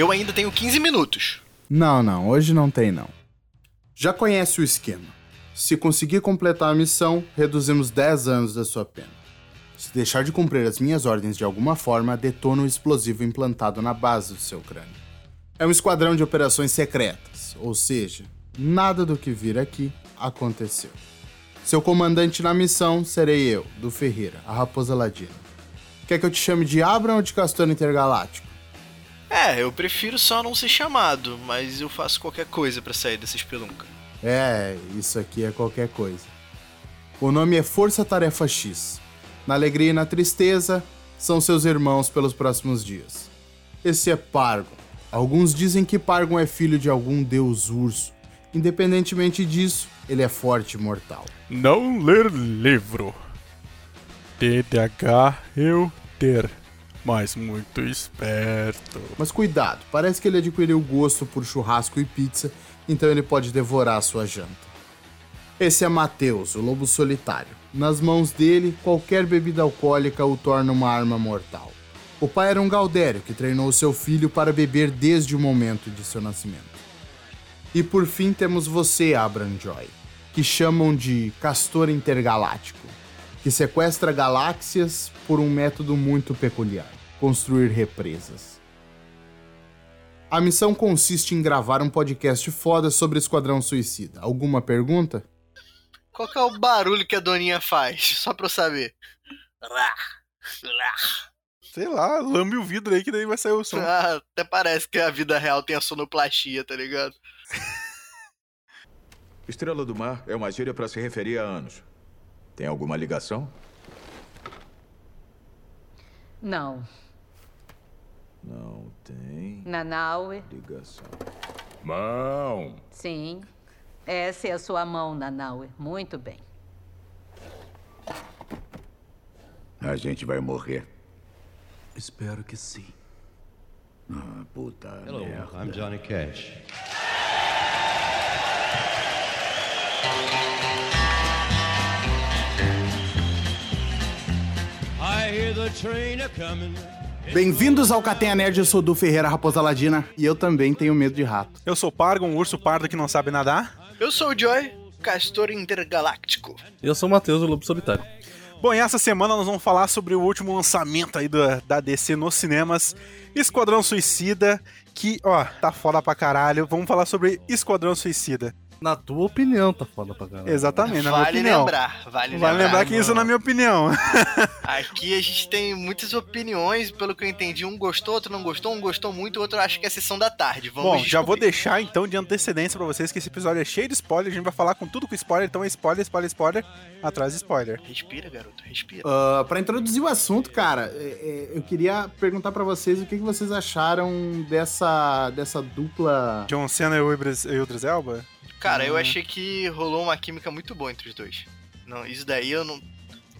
Eu ainda tenho 15 minutos. Não, não, hoje não tem não. Já conhece o esquema. Se conseguir completar a missão, reduzimos 10 anos da sua pena. Se deixar de cumprir as minhas ordens de alguma forma, detona o explosivo implantado na base do seu crânio. É um esquadrão de operações secretas, ou seja, nada do que vir aqui aconteceu. Seu comandante na missão serei eu, do Ferreira, a Raposa Ladina. Quer que eu te chame de Abram ou de Castor Intergaláctico? É, eu prefiro só não ser chamado, mas eu faço qualquer coisa para sair dessa espelunca. É, isso aqui é qualquer coisa. O nome é Força Tarefa X. Na alegria e na tristeza, são seus irmãos pelos próximos dias. Esse é Pargon. Alguns dizem que Pargon é filho de algum deus urso. Independentemente disso, ele é forte e mortal. Não ler livro. TDAH eu ter, mas muito esperto. Mas cuidado, parece que ele adquiriu gosto por churrasco e pizza, então ele pode devorar a sua janta. Esse é Mateus, o lobo solitário. Nas mãos dele, qualquer bebida alcoólica o torna uma arma mortal. O pai era um Galdério que treinou seu filho para beber desde o momento de seu nascimento. E por fim temos você, Abram Joy, que chamam de Castor Intergaláctico, que sequestra galáxias por um método muito peculiar: construir represas. A missão consiste em gravar um podcast foda sobre Esquadrão Suicida. Alguma pergunta? Qual que é o barulho que a Doninha faz? Só pra eu saber. Sei lá, lambe o vidro aí que daí vai sair o som. Ah, até parece que a vida real tem a sonoplastia, tá ligado? Estrela do Mar é uma gíria para se referir a anos. Tem alguma ligação? Não. Não tem Nanaue, ligação. Mão. sim. Essa é a sua mão, Nanaue. Muito bem. A gente vai morrer. Espero que sim. Ah, puta Hello, merda. I'm Johnny Cash. Bem-vindos ao Catenha Nerd, eu sou o Du Ferreira, Raposa Ladina, e eu também tenho medo de rato. Eu sou Pargon, um urso pardo que não sabe nadar. Eu sou o Joy, Castor Intergaláctico. Eu sou o Matheus, o Lobo Solitário. Bom, e essa semana nós vamos falar sobre o último lançamento aí da, da DC nos cinemas, Esquadrão Suicida, que, ó, tá foda pra caralho. Vamos falar sobre Esquadrão Suicida. Na tua opinião, tá foda pra caralho. Exatamente, na minha Vale opinião. lembrar, vale, Vale lembrar que isso na minha opinião. Aqui a gente tem muitas opiniões, pelo que eu entendi, um gostou, outro não gostou, um gostou muito, outro acha que é sessão da tarde. Vamos Bom, já vou descobrir. deixar então de antecedência pra vocês que esse episódio é cheio de spoiler. A gente vai falar com tudo com spoiler, então é spoiler, spoiler, spoiler, atrás de spoiler. Respira, garoto, respira. Uh, para introduzir o assunto, cara, é- é, eu queria perguntar pra vocês o que, vocês acharam dessa, dessa dupla. John Cena e e o Idris Elba? Cara, eu achei que rolou uma química muito boa entre os dois. Não, isso daí eu não,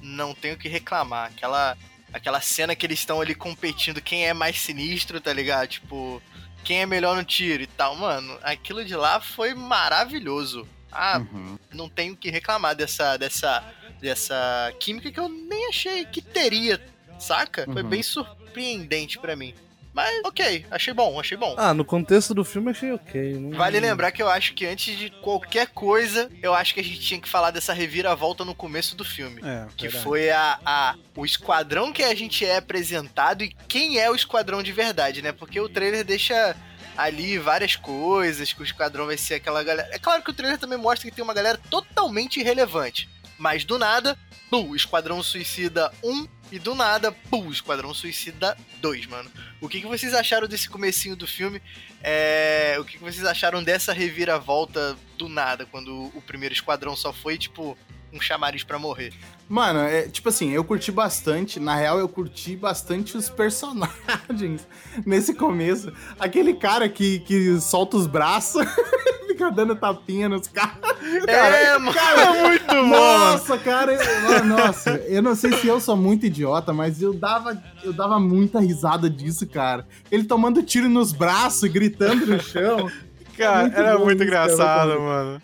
não tenho o que reclamar. Aquela, aquela cena que eles estão ali competindo quem é mais sinistro, tá ligado? Tipo, quem é melhor no tiro e tal. Mano, aquilo de lá foi maravilhoso. Ah, Uhum. não tenho o que reclamar dessa, dessa, dessa química que eu nem achei que teria, saca? Foi Uhum. bem surpreendente pra mim. Mas, ok, achei bom, achei bom. Ah, no contexto do filme achei ok. Não... Vale lembrar que eu acho que antes de qualquer coisa, eu acho que a gente tinha que falar dessa reviravolta no começo do filme. É, Que verdade. foi a, a- o esquadrão que a gente é apresentado e quem é o esquadrão de verdade, né? Porque o trailer deixa ali várias coisas, que o esquadrão vai ser aquela galera. É claro que o trailer também mostra que tem uma galera totalmente irrelevante. Mas do nada, pum, Esquadrão Suicida 1 e do nada, pum, Esquadrão Suicida 2, mano. O que, que vocês acharam desse comecinho do filme? É, o que, que vocês acharam dessa reviravolta do nada, quando o primeiro esquadrão só foi, tipo, um chamariz pra morrer? Mano, é, tipo assim, eu curti bastante. Na real, eu curti bastante os personagens nesse começo. Aquele cara que, que solta os braços, fica dando tapinha nos caras. é, mano. Cara, muito bom, Nossa, cara, eu, nossa, eu não sei se eu sou muito idiota, mas eu dava, eu dava muita risada disso, cara. Ele tomando tiro nos braços, gritando no chão. Cara, muito era muito engraçado, cara. mano.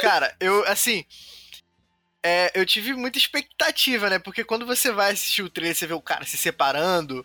Cara, eu, assim. É, eu tive muita expectativa, né? Porque quando você vai assistir o trailer, você vê o cara se separando.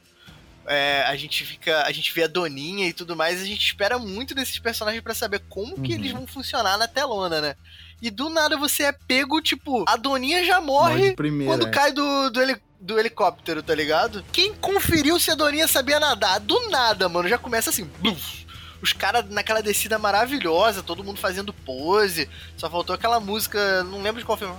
é, a gente fica. A gente vê a Doninha e tudo mais, a gente espera muito desses personagens pra saber como que Uhum. eles vão funcionar na telona, né? E do nada você é pego, tipo, a Doninha já Morre morre de primeira, quando é. cai do, do, heli- do helicóptero, tá ligado? Quem conferiu se a Doninha sabia nadar? Do nada, mano, já começa assim. bluf. Os caras naquela descida maravilhosa, todo mundo fazendo pose. Só faltou aquela música, não lembro de qual filme.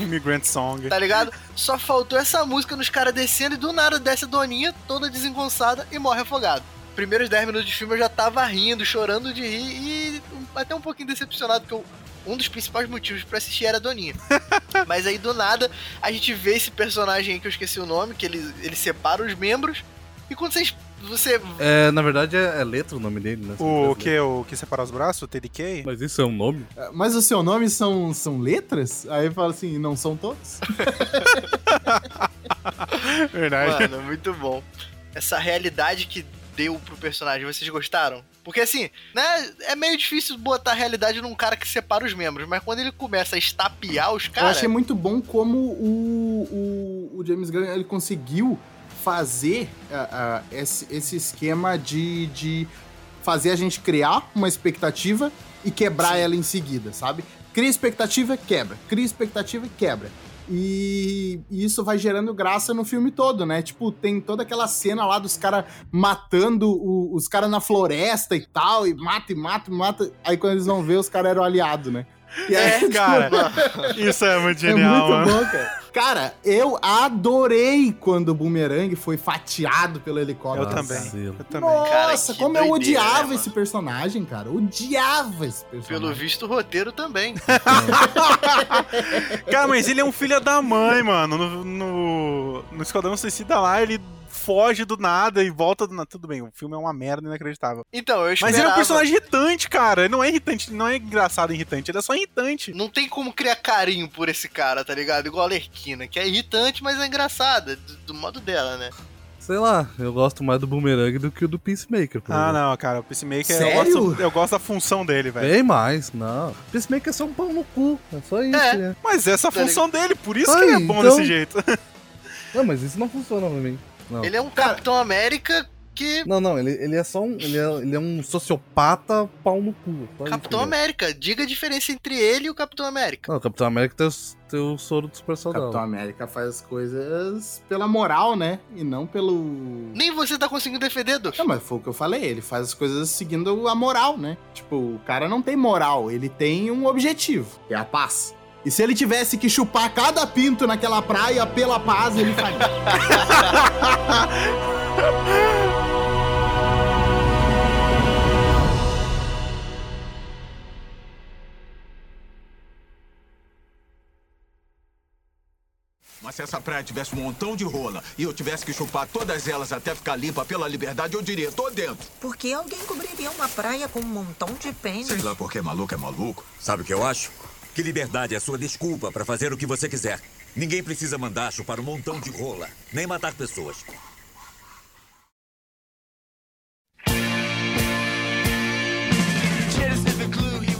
Immigrant Song. tá ligado? Só faltou essa música nos caras descendo e do nada desce a Doninha, toda desengonçada e morre afogado. Primeiros 10 minutos de filme eu já tava rindo, chorando de rir e até um pouquinho decepcionado, porque eu- um dos principais motivos pra assistir era a Doninha. Mas aí do nada a gente vê esse personagem aí que eu esqueci o nome, que ele, ele separa os membros e quando vocês. Você. É, na verdade é, é letra o nome dele, né? O que? O que separa os braços? O TDK? Mas isso é um nome? Mas o seu nome são, são letras? Aí fala assim, não são todos? Verdade. Mano, muito bom. Essa realidade que deu pro personagem, vocês gostaram? Porque assim, né, é meio difícil botar a realidade num cara que separa os membros, mas quando ele começa a estapear os Eu caras. achei muito bom como o, o, o James Gunn ele conseguiu fazer ah, ah, esse, esse esquema de, de fazer a gente criar uma expectativa e quebrar ela em seguida, sabe? Cria expectativa, quebra. Cria expectativa, quebra. E, e isso vai gerando graça no filme todo, né? Tipo, tem toda aquela cena lá dos caras matando o- os caras na floresta e tal, e mata, e mata, e mata. Aí quando eles vão ver, os caras eram aliados, né? E aí, É, cara. Isso é muito genial, é muito mano. bom, cara. Cara, eu adorei quando o Boomerang foi fatiado pelo helicóptero. Eu também. Eu também. Nossa, Cara, que como eu doideira, odiava né, esse personagem, cara. Odiava esse Pelo personagem. visto, o roteiro também. Cara, mas ele é um filho da mãe, mano. No, no, no Esquadrão Suicida lá, ele foge do nada e volta do nada. Tudo bem, o filme é uma merda inacreditável. Então, eu Mas esperava... ele é um personagem irritante, cara. Ele não é irritante, não é engraçado irritante, ele é só irritante. Não tem como criar carinho por esse cara, tá ligado? Igual a Lerquina, que é irritante, mas é engraçada, do, do modo dela, né? Sei lá, eu gosto mais do Boomerang do que o do Peacemaker. por Ah, exemplo. não, cara, o Peacemaker, eu Sério? gosto, eu gosto da função dele, velho. Bem mais, não. Peacemaker é só um pau no cu, é só isso, É. né? Mas essa é a Tá função dele, por isso Ai, que ele é bom então- desse jeito. Não, mas isso não funciona pra mim. Não. Ele é um Capitão América que... Não, não, ele, ele é só um. Ele é, ele é um sociopata pau no cu. Capitão é. América. Diga a diferença entre ele e o Capitão América. Não, o Capitão América tem, os- tem o soro do super Capitão soldado. América faz as coisas pela moral, né? E não pelo. Nem você tá conseguindo defender, Douglas. Não, mas foi o que eu falei. Ele faz as coisas seguindo a moral, né? Tipo, o cara não tem moral, ele tem um objetivo, que é a paz. E se ele tivesse que chupar cada pinto naquela praia pela paz, ele faria. Mas se essa praia tivesse um montão de rola e eu tivesse que chupar todas elas até ficar limpa pela liberdade, eu diria, tô dentro. Por que alguém cobriria uma praia com um montão de pênis? Sei lá porque maluco é maluco. Sabe o que eu acho? Que liberdade é a sua desculpa para fazer o que você quiser. Ninguém precisa mandar chupar um montão de rola, nem matar pessoas.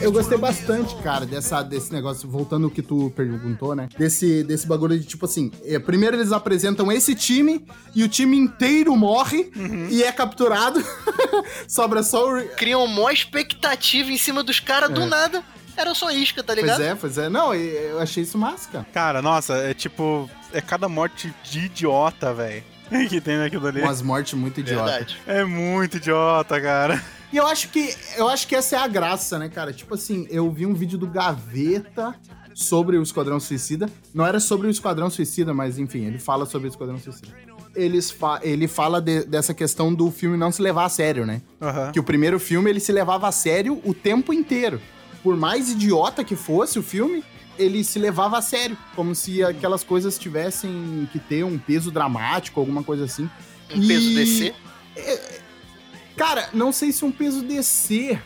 Eu gostei bastante, cara, dessa, desse negócio, voltando ao que tu perguntou, né? Desse, desse bagulho de tipo assim: é, primeiro eles apresentam esse time e o time inteiro morre e é capturado. Sobra só o. Criam uma expectativa em cima dos caras do nada. Era só isca, tá Pois ligado? é, pois é. Não, eu achei isso massa, cara. Cara, nossa, é tipo. É cada morte de idiota, velho. Que tem naquilo ali. Umas mortes muito idiotas. Verdade. É muito idiota, cara. E eu acho que eu acho que essa é a graça, né, cara? Tipo assim, eu vi um vídeo do Gaveta sobre o Esquadrão Suicida. Não era sobre o Esquadrão Suicida, mas enfim, ele fala sobre o Esquadrão Suicida. Eles fa ele fala de- dessa questão do filme não se levar a sério, né? Aham. Que o primeiro filme ele se levava a sério o tempo inteiro. Por mais idiota que fosse o filme, ele se levava a sério. Como se aquelas coisas tivessem que ter um peso dramático, alguma coisa assim. Um peso E- DC. Cara, não sei se um peso DC.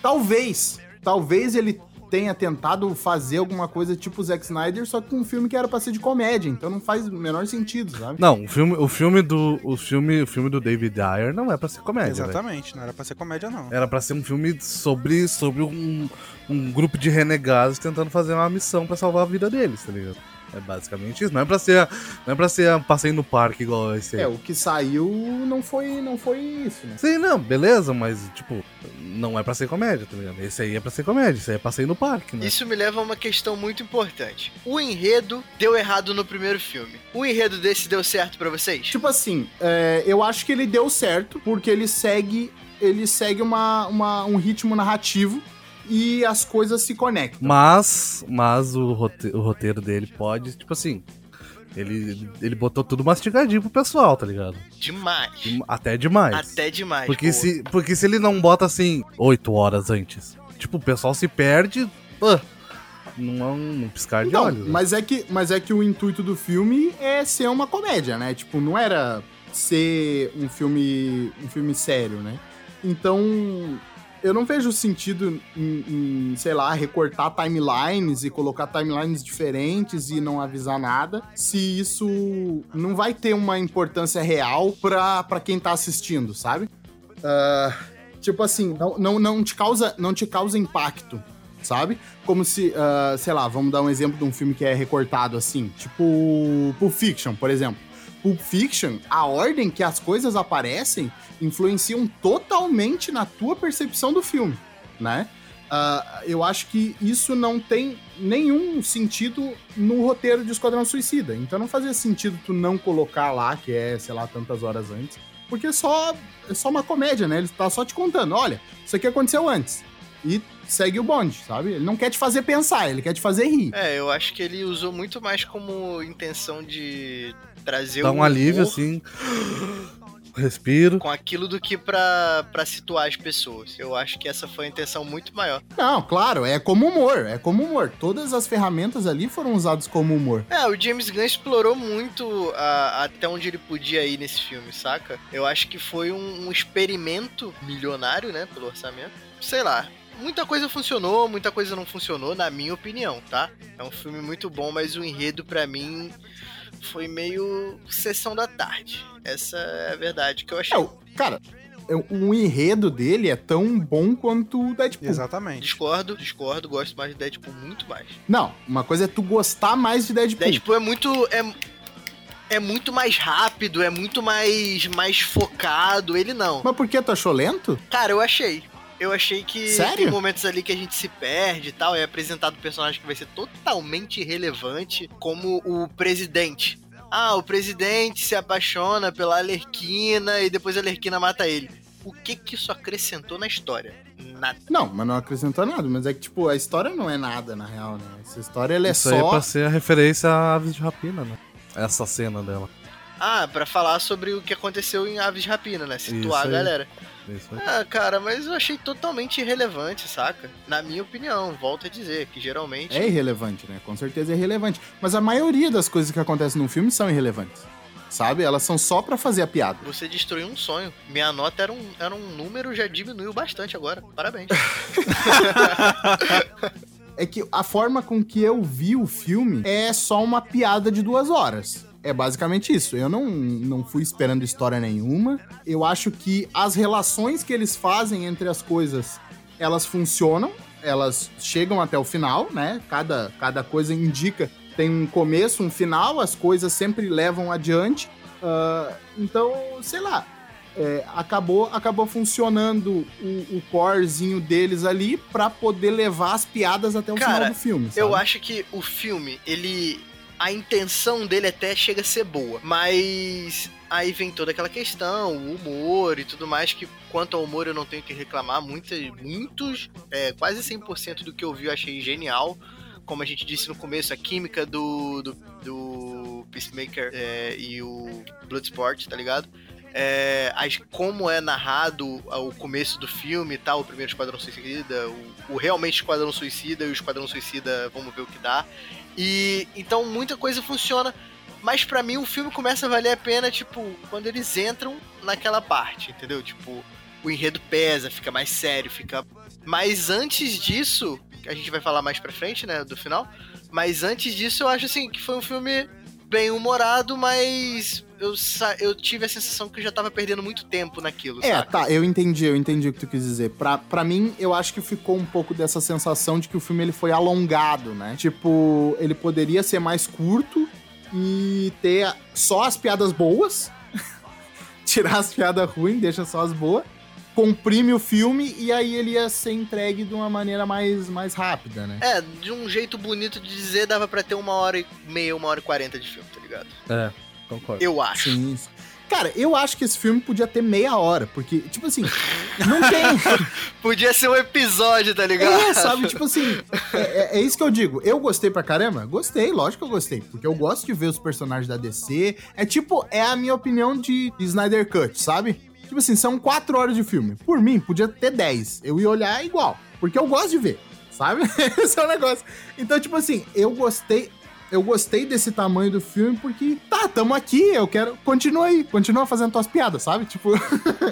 Talvez. Talvez ele tenha tentado fazer alguma coisa tipo Zack Snyder, só que com um filme que era pra ser de comédia. Então não faz o menor sentido, sabe? Não, o filme, o filme do. O filme, o filme do David Ayer não é pra ser comédia. Exatamente, não era pra ser comédia, não. Era pra ser um filme sobre, sobre um, um grupo de renegados tentando fazer uma missão pra salvar a vida deles, tá ligado? É basicamente isso. Não é pra ser, não é pra ser um passeio no parque igual esse aí. É, o que saiu não foi, não foi isso, né? Sim, não, beleza, mas, tipo, não é pra ser comédia, tá ligado? Esse aí é pra ser comédia, esse aí é passeio no parque, né? Isso me leva a uma questão muito importante. O enredo deu errado no primeiro filme. O enredo desse deu certo pra vocês? Tipo assim, é, eu acho que ele deu certo, porque ele segue, ele segue uma, uma- um ritmo narrativo e as coisas se conectam. Mas, mas o, rote- o roteiro dele pode, tipo assim, ele, ele botou tudo mastigadinho pro pessoal, tá ligado? Demais. Até demais. Até demais. Porque pô. se, porque se ele não bota assim, oito horas antes, tipo, o pessoal se perde, pô, não é um piscar de Então, olhos. né? mas é, que, mas é que o intuito do filme é ser uma comédia, né? Tipo, não era ser um filme, um filme sério, né? Então, eu não vejo sentido em, em, sei lá, recortar timelines e colocar timelines diferentes e não avisar nada, se isso não vai ter uma importância real pra, pra quem tá assistindo, sabe? Ah, tipo assim, não, não, não, te causa, não te causa impacto, sabe? Como se, ah, sei lá, vamos dar um exemplo de um filme que é recortado assim, tipo Pulp Fiction, por exemplo. Pulp Fiction, a ordem que as coisas aparecem influenciam totalmente na tua percepção do filme, né? Ah, eu acho que isso não tem nenhum sentido no roteiro de Esquadrão Suicida. Então não fazia sentido tu não colocar lá, que é, sei lá, tantas horas antes. Porque é só, é só uma comédia, né? Ele tá só te contando, olha, isso aqui aconteceu antes. E segue o bonde, sabe? Ele não quer te fazer pensar, ele quer te fazer rir. É, eu acho que ele usou muito mais como intenção de trazer Dá o um alívio, humor assim, respiro. com aquilo do que pra, pra situar as pessoas. Eu acho que essa foi a intenção muito maior. Não, claro, é como humor, é como humor. Todas as ferramentas ali foram usadas como humor. É, o James Gunn explorou muito a- até onde ele podia ir nesse filme, saca? Eu acho que foi um, um experimento milionário, né, pelo orçamento. Sei lá. Muita coisa funcionou, muita coisa não funcionou, na minha opinião, tá? É um filme muito bom, mas o enredo, pra mim, foi meio sessão da tarde. Essa é a verdade que eu achei. É, cara, é, o enredo dele é tão bom quanto o Deadpool. Exatamente. Discordo, discordo, gosto mais de Deadpool muito mais. Não, uma coisa é tu gostar mais de Deadpool. Deadpool é muito. É, é muito mais rápido, é muito mais, mais focado. Ele não. Mas por que tu achou lento? Cara, eu achei. Eu achei que Sério? tem momentos ali que a gente se perde e tal. É apresentado um personagem que vai ser totalmente irrelevante, como o presidente. Ah, o presidente se apaixona pela Alerquina e depois a Alerquina mata ele. O que que isso acrescentou na história? Nada. Não, mas não acrescentou nada. Mas é que, tipo, a história não é nada, na real, né? Essa história, ela é Isso aí é só... pra ser a referência a Aves de Rapina, né? Essa cena dela. Ah, pra falar sobre o que aconteceu em Aves de Rapina, né? Situar Isso a galera. Isso aí. Ah, cara, mas eu achei totalmente irrelevante, saca? Na minha opinião, volto a dizer que geralmente. É irrelevante, né? Com certeza é irrelevante. Mas a maioria das coisas que acontecem no filme são irrelevantes. Sabe? Elas são só pra fazer a piada. Você destruiu um sonho. Minha nota era um, era um número, já diminuiu bastante agora. Parabéns. É que a forma com que eu vi o filme é só uma piada de duas horas. É basicamente isso. Eu não, não fui esperando história nenhuma. Eu acho que as relações que eles fazem entre as coisas, elas funcionam. Elas chegam até o final, né? Cada, cada coisa indica tem um começo, um final. As coisas sempre levam adiante. Ah, então, sei lá. é, acabou, acabou funcionando o, o corezinho deles ali pra poder levar as piadas até o Cara, final do filme. Eu sabe? acho que o filme, ele. A intenção dele até chega a ser boa. Mas aí vem toda aquela questão, o humor e tudo mais, que quanto ao humor eu não tenho que reclamar. Muitos, muitos é, quase 100% do que eu vi eu achei genial. Como a gente disse no começo, a química do, do, do Peacemaker é, e o Bloodsport, tá ligado? É, as, como é narrado o começo do filme e tal, o primeiro Esquadrão Suicida, o, o realmente Esquadrão Suicida e o Esquadrão Suicida, vamos ver o que dá. E então muita coisa funciona, mas pra mim o filme começa a valer a pena, tipo, quando eles entram naquela parte, entendeu? Tipo, o enredo pesa, fica mais sério, fica. Mas antes disso, a gente vai falar mais pra frente, né, do final. Mas antes disso, eu acho assim que foi um filme bem humorado, mas eu, sa- eu tive a sensação que eu já tava perdendo muito tempo naquilo, É, saca? tá, eu entendi, eu entendi o que tu quis dizer. Pra, pra mim, eu acho que ficou um pouco dessa sensação de que o filme ele foi alongado, né? Tipo, ele poderia ser mais curto e ter só as piadas boas, tirar as piadas ruins, deixa só as boas, comprime o filme e aí ele ia ser entregue de uma maneira mais, mais rápida, né? É, de um jeito bonito de dizer, dava pra ter uma hora e meia, uma hora e quarenta de filme, tá ligado? É, concordo. Eu acho. Sim. Cara, eu acho que esse filme podia ter meia hora, porque, tipo assim, não tem. Podia ser um episódio, tá ligado? É, sabe? Tipo assim, é, é- é isso que eu digo. Eu gostei pra caramba? Gostei, lógico que eu gostei. Porque eu gosto de ver os personagens da DC. É tipo, é a minha opinião de, de Snyder Cut, sabe? Tipo assim, são quatro horas de filme. Por mim, podia ter 10. Eu ia olhar igual. Porque eu gosto de ver, sabe? Esse é o negócio. Então, tipo assim, eu gostei. Eu gostei desse tamanho do filme porque, tá, tamo aqui, eu quero. Continua aí, continua fazendo tuas piadas, sabe? Tipo.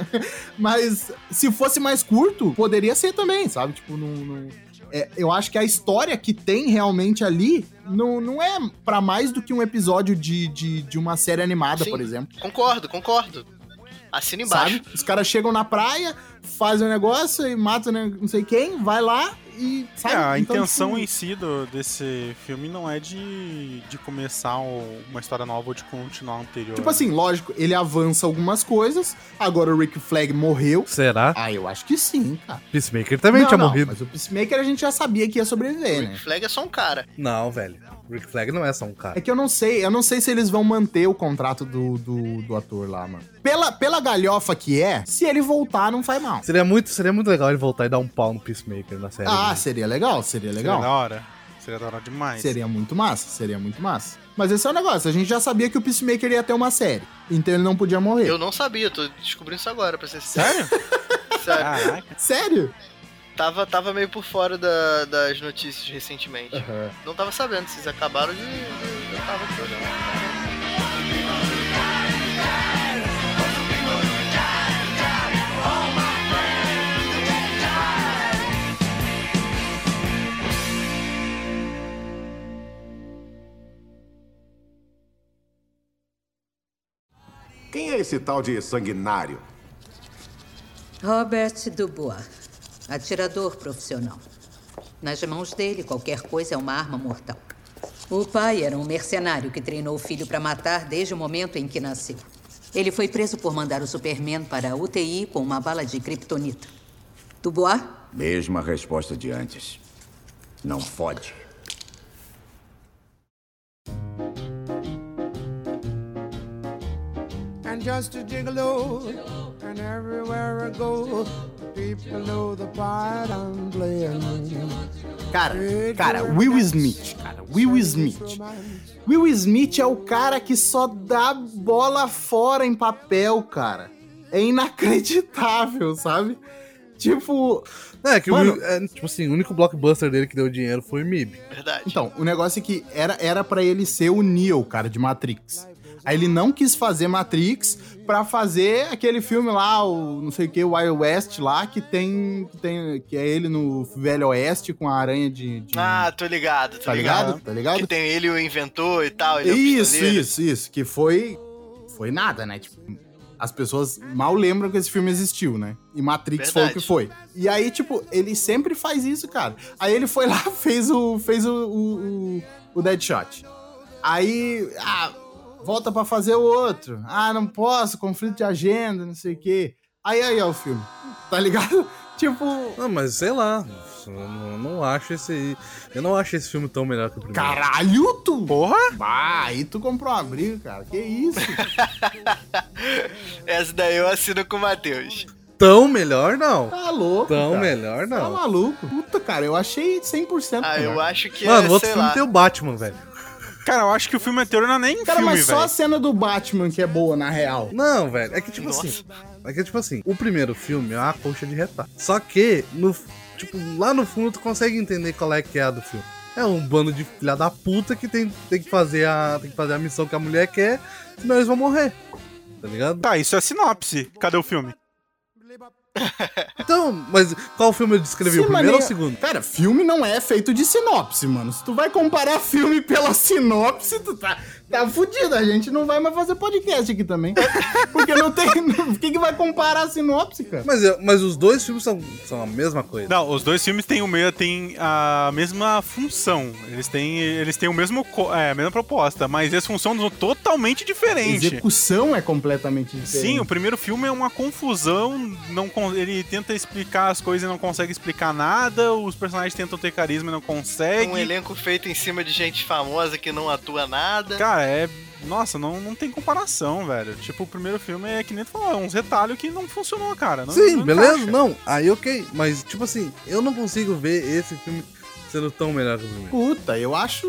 Mas se fosse mais curto, poderia ser também, sabe? Tipo, não. não- é, eu acho que a história que tem realmente ali não, não é pra mais do que um episódio de, de, de uma série animada, Sim. por exemplo. Concordo, concordo. Assina embaixo. Sabe? Os caras chegam na praia, fazem o negócio e matam né, não sei quem, vai lá e. Sabe? É, a Então, intenção tipo, em si do- desse filme não é de, de começar o- uma história nova ou de continuar a anterior. Tipo assim, lógico, ele avança algumas coisas. Agora o Rick Flag morreu. Será? Ah, eu acho que sim, cara. Peacemaker também Não, tinha não, morrido. Mas o Peacemaker a gente já sabia que ia sobreviver, né? Rick Flag é só um cara. Não, velho. Rick Flag não é só um cara. É que eu não sei, eu não sei se eles vão manter o contrato do, do, do ator lá, mano. Pela, pela galhofa que é, se ele voltar, não faz mal. Seria muito, seria muito legal ele voltar e dar um pau no Peacemaker na série. Ah, dele. seria legal, seria Seria da legal. hora. Seria da hora demais. Seria muito massa, seria muito massa. Mas esse é o negócio, a gente já sabia que o Peacemaker ia ter uma série. Então ele não podia morrer. Eu não sabia, tô descobrindo isso agora, pra ser sincero. Sério? Sério. Caraca. Sério? Tava, tava meio por fora da- das notícias recentemente. Aham. Não tava sabendo, vocês acabaram de. de- Eu tava Quem é esse tal de sanguinário? Robert Dubois, atirador profissional. Nas mãos dele, qualquer coisa é uma arma mortal. O pai era um mercenário que treinou o filho para matar desde o momento em que nasceu. Ele foi preso por mandar o Superman para a UTI com uma bala de kryptonita. Dubois? Mesma resposta de antes. Não fode. Just a gigolo, and everywhere I go, people know the part I'm playing. Cara, cara, Will Smith, cara, Will Smith. Will Smith é o cara que só dá bola fora em papel, cara. É inacreditável, sabe? Tipo. É, que Mano- o, é, tipo assim, o único blockbuster dele que deu dinheiro foi o MIB. Verdade. Então, o negócio é que era, era para ele ser o Neo, cara, de Matrix. Aí ele não quis fazer Matrix pra fazer aquele filme lá, o não sei o que, o Wild West lá, que tem, que tem. que é ele no Velho Oeste com a aranha de. de- Ah, tô ligado, tô tá ligado? Tá ligado? Que tem ele o inventor e tal. Ele é Isso, pistoleiro. isso, isso. Que foi. Foi nada, né? Tipo, as pessoas mal lembram que esse filme existiu, né? E Matrix foi o Verdade. que foi. E aí, tipo, ele sempre faz isso, cara. Aí ele foi lá, fez o. fez o, o, o, o Deadshot. Aí. Ah, volta pra fazer o outro. Ah, não posso, conflito de agenda, não sei o quê. Aí aí é o filme. Tá ligado? Tipo. Não, mas sei lá. Eu não, não acho esse. Eu não acho esse filme tão melhor que o primeiro. Caralho, tu! Porra! Bah, aí tu comprou uma briga, cara. Que isso? Essa daí eu assino com o Matheus. Tão melhor, não. Tá louco. Tão cara. melhor, Tá não. maluco? Puta, cara, eu achei 100% Ah, eu melhor. acho que Mano, é, o outro sei filme lá. tem o Batman, velho. Cara, eu acho que o filme anterior não é nem Cara, filme, mas só velho. a cena do Batman que é boa, na real. Não, velho. É que tipo Nossa. assim. É que tipo assim, o primeiro filme é uma coxa de retalho. Só que, no, tipo, lá no fundo tu consegue entender qual é que é a do filme. É um bando de filha da puta que tem, tem, que fazer a, tem que fazer a missão que a mulher quer, senão eles vão morrer. Tá ligado? Tá, isso é sinopse. Cadê o filme? Então, mas qual filme eu descrevi? o Sim, primeiro mas ou o segundo? Cara, filme não é feito de sinopse, mano. Se tu vai comparar filme pela sinopse, tu tá, tá fudido. A gente não vai mais fazer podcast aqui também. Porque não tem. O que, que vai comparar a sinopse, cara? Mas, mas os dois filmes são, são a mesma coisa. Não, os dois filmes têm, o meio, têm a mesma função. Eles têm, eles têm o mesmo, é, a mesma proposta, mas as funções são totalmente A diferentes. execução é completamente diferente. Sim, o primeiro filme é uma confusão, não ele tenta explicar as coisas e não consegue explicar nada, os personagens tentam ter carisma e não conseguem. Um elenco feito em cima de gente famosa que não atua nada. Cara, é. Nossa, não, não tem comparação, velho. Tipo, o primeiro filme é que nem tu falou, é uns retalhos que não funcionou, cara. Não, Sim, não beleza? encaixa. Não, aí ok. Mas, tipo assim, eu não consigo ver esse filme sendo tão melhor que o primeiro. Puta, eu acho.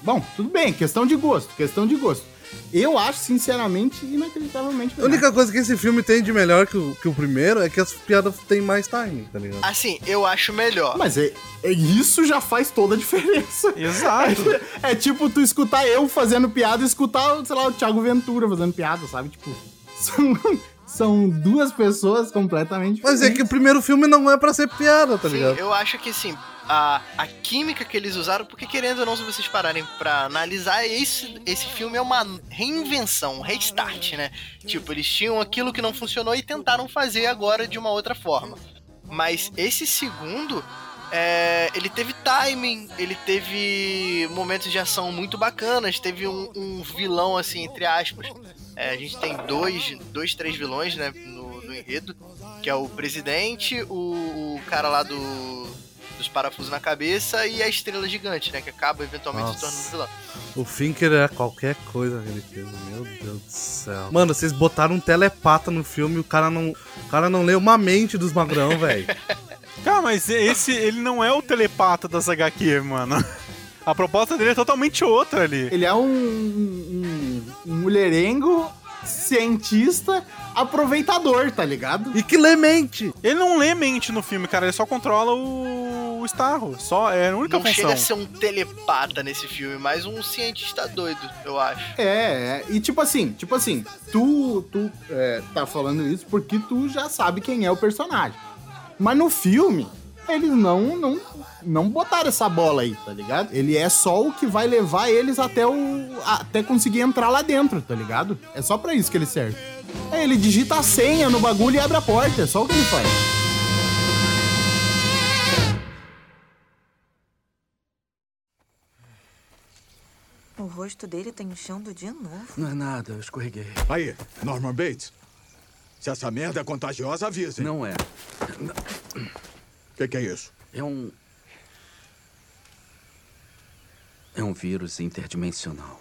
Bom, tudo bem, questão de gosto, questão de gosto. Eu acho, sinceramente, inacreditavelmente A melhor. única coisa que esse filme tem de melhor que o, que o primeiro é que as piadas têm mais timing, tá ligado? Assim, eu acho melhor. Mas é, é- isso já faz toda a diferença. Exato. É, é tipo tu escutar eu fazendo piada e escutar, sei lá, o Thiago Ventura fazendo piada, sabe? Tipo, são, são duas pessoas completamente Mas é diferentes. que o primeiro filme não é pra ser piada, tá Sim, ligado? eu acho que assim, a, a química que eles usaram, porque querendo ou não, se vocês pararem pra analisar, esse, esse filme é uma reinvenção, um restart, né? Tipo, eles tinham aquilo que não funcionou e tentaram fazer agora de uma outra forma. Mas esse segundo, é, ele teve timing, ele teve momentos de ação muito bacanas, teve um, um vilão, assim, entre aspas. É, a gente tem dois, dois três vilões, né, no, no enredo, que é o presidente, o, o cara lá do, dos parafusos na cabeça e a estrela gigante, né, que acaba eventualmente se Nossa. tornando vilão. O Finker é qualquer coisa que ele fez, meu Deus do céu. Mano, vocês botaram um telepata no filme e o cara não, o cara não leu uma mente dos magrão, velho. Cara, mas esse, ele não é o telepata das HQ, mano. A proposta dele é totalmente outra ali. Ele é um, um, um mulherengo cientista aproveitador, tá ligado? E que lê mente. Ele não lê mente no filme, cara, ele só controla o, o Starro. Só, é a única Não função. chega a ser um telepata nesse filme, mas um cientista doido, eu acho. É, é, e tipo assim, tipo assim, tu, tu é, tá falando isso porque tu já sabe quem é o personagem. Mas no filme, eles não, não, não botaram essa bola aí, tá ligado? Ele é só o que vai levar eles até o. até conseguir entrar lá dentro, tá ligado? É só pra isso que ele serve. É, ele digita a senha no bagulho e abre a porta, é só o que ele faz. O rosto dele tá inchando de novo. Não é nada, eu escorreguei. Aí, Norman Bates. Se essa merda é contagiosa, avisa. hein? Não é. O que, que é isso? É um. É um vírus interdimensional.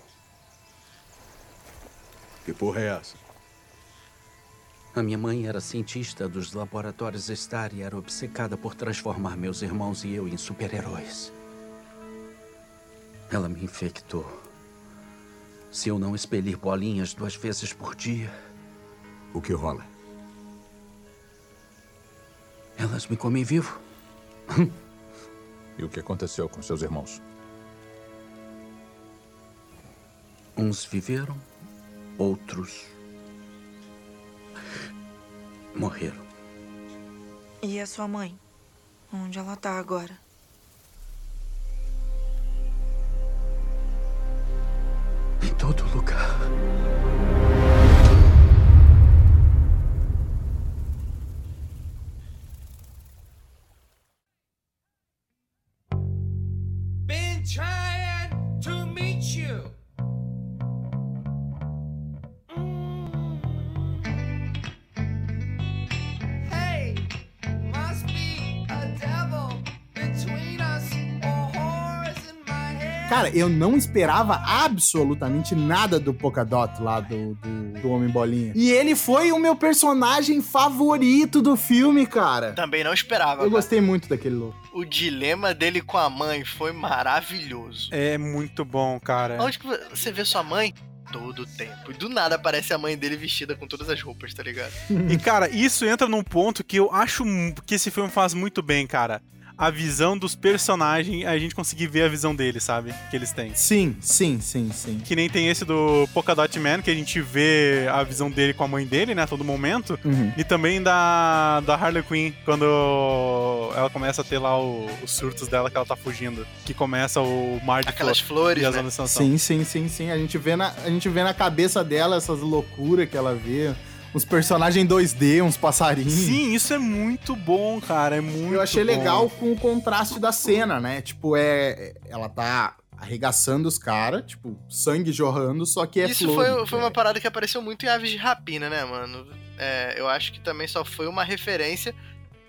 Que porra é essa? A minha mãe era cientista dos laboratórios Star e era obcecada por transformar meus irmãos e eu em super-heróis. Ela me infectou. Se eu não expelir bolinhas duas vezes por dia, O que rola? elas me comem vivo. E o que aconteceu com seus irmãos? Uns viveram, outros morreram. E a sua mãe? Onde ela tá agora? Cara, eu não esperava absolutamente nada do Polkadot lá, do, do, do Homem Bolinha. E ele foi o meu personagem favorito do filme, cara. Também não esperava. Eu cara. gostei muito daquele louco. O dilema dele com a mãe foi maravilhoso. É muito bom, cara. Onde que você vê sua mãe? Todo tempo. E do nada aparece a mãe dele vestida com todas as roupas, tá ligado? E, cara, isso entra num ponto que eu acho que esse filme faz muito bem, cara. A visão dos personagens, a gente conseguir ver a visão deles, sabe? Que eles têm. Sim, sim, sim, sim. Que nem tem esse do Polkadot Man, que a gente vê a visão dele com a mãe dele, né? A todo momento. Uhum. E também da, da Harley Quinn, quando ela começa a ter lá o- os surtos dela que ela tá fugindo. Que começa o mar de Aquelas flor- flores, e as né? Sim, sim, sim, sim. A gente vê na, a gente vê na cabeça dela essas loucuras que ela vê. Uns personagens 2D, uns passarinhos. Sim, isso é muito bom, cara. É muito Eu achei bom. legal com o contraste da cena, né? Tipo, é. Ela tá arregaçando os caras, tipo, sangue jorrando, só que é Isso flor. foi, foi uma parada que apareceu muito em Aves de Rapina, né, mano? É, eu acho que também só foi uma referência,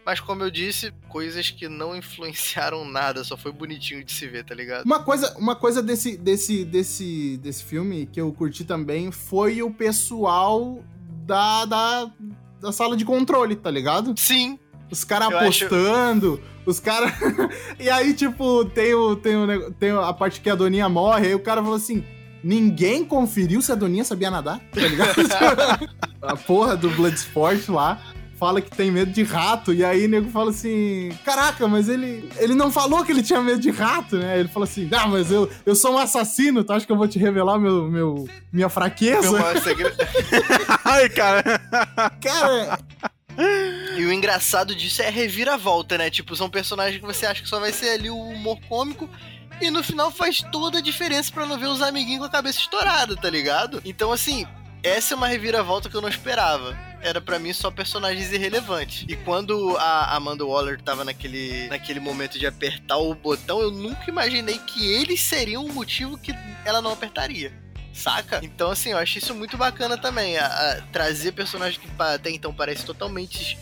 mas como eu disse, coisas que não influenciaram nada, só foi bonitinho de se ver, tá ligado? Uma coisa, uma coisa desse, desse, desse, desse filme que eu curti também foi o pessoal da, da, da sala de controle, tá ligado? Sim. Os caras Eu acho- apostando, os caras. e aí, tipo, tem, o, tem, o, tem a parte que a Doninha morre, aí o cara falou assim. Ninguém conferiu se a Doninha sabia nadar, tá ligado? a porra do Bloodsport lá fala que tem medo de rato, e aí o nego fala assim: Caraca, mas ele, ele não falou que ele tinha medo de rato, né? Ele fala assim: Ah, mas eu, eu sou um assassino, tu acha que eu vou te revelar meu, meu, minha fraqueza? Meu. Ai, cara. Cara, E o engraçado disso é a reviravolta, né? Tipo, são personagens que você acha que só vai ser ali o humor cômico. E no final faz toda a diferença pra não ver os amiguinhos com a cabeça estourada, tá ligado? Então, assim, essa é uma reviravolta que eu não esperava. Era pra mim só personagens irrelevantes. E quando a Amanda Waller tava naquele, naquele momento de apertar o botão, eu nunca imaginei que eles seriam o motivo que ela não apertaria. Saca? Então, assim, eu acho isso muito bacana também. a- a trazer personagens que até então parecem totalmente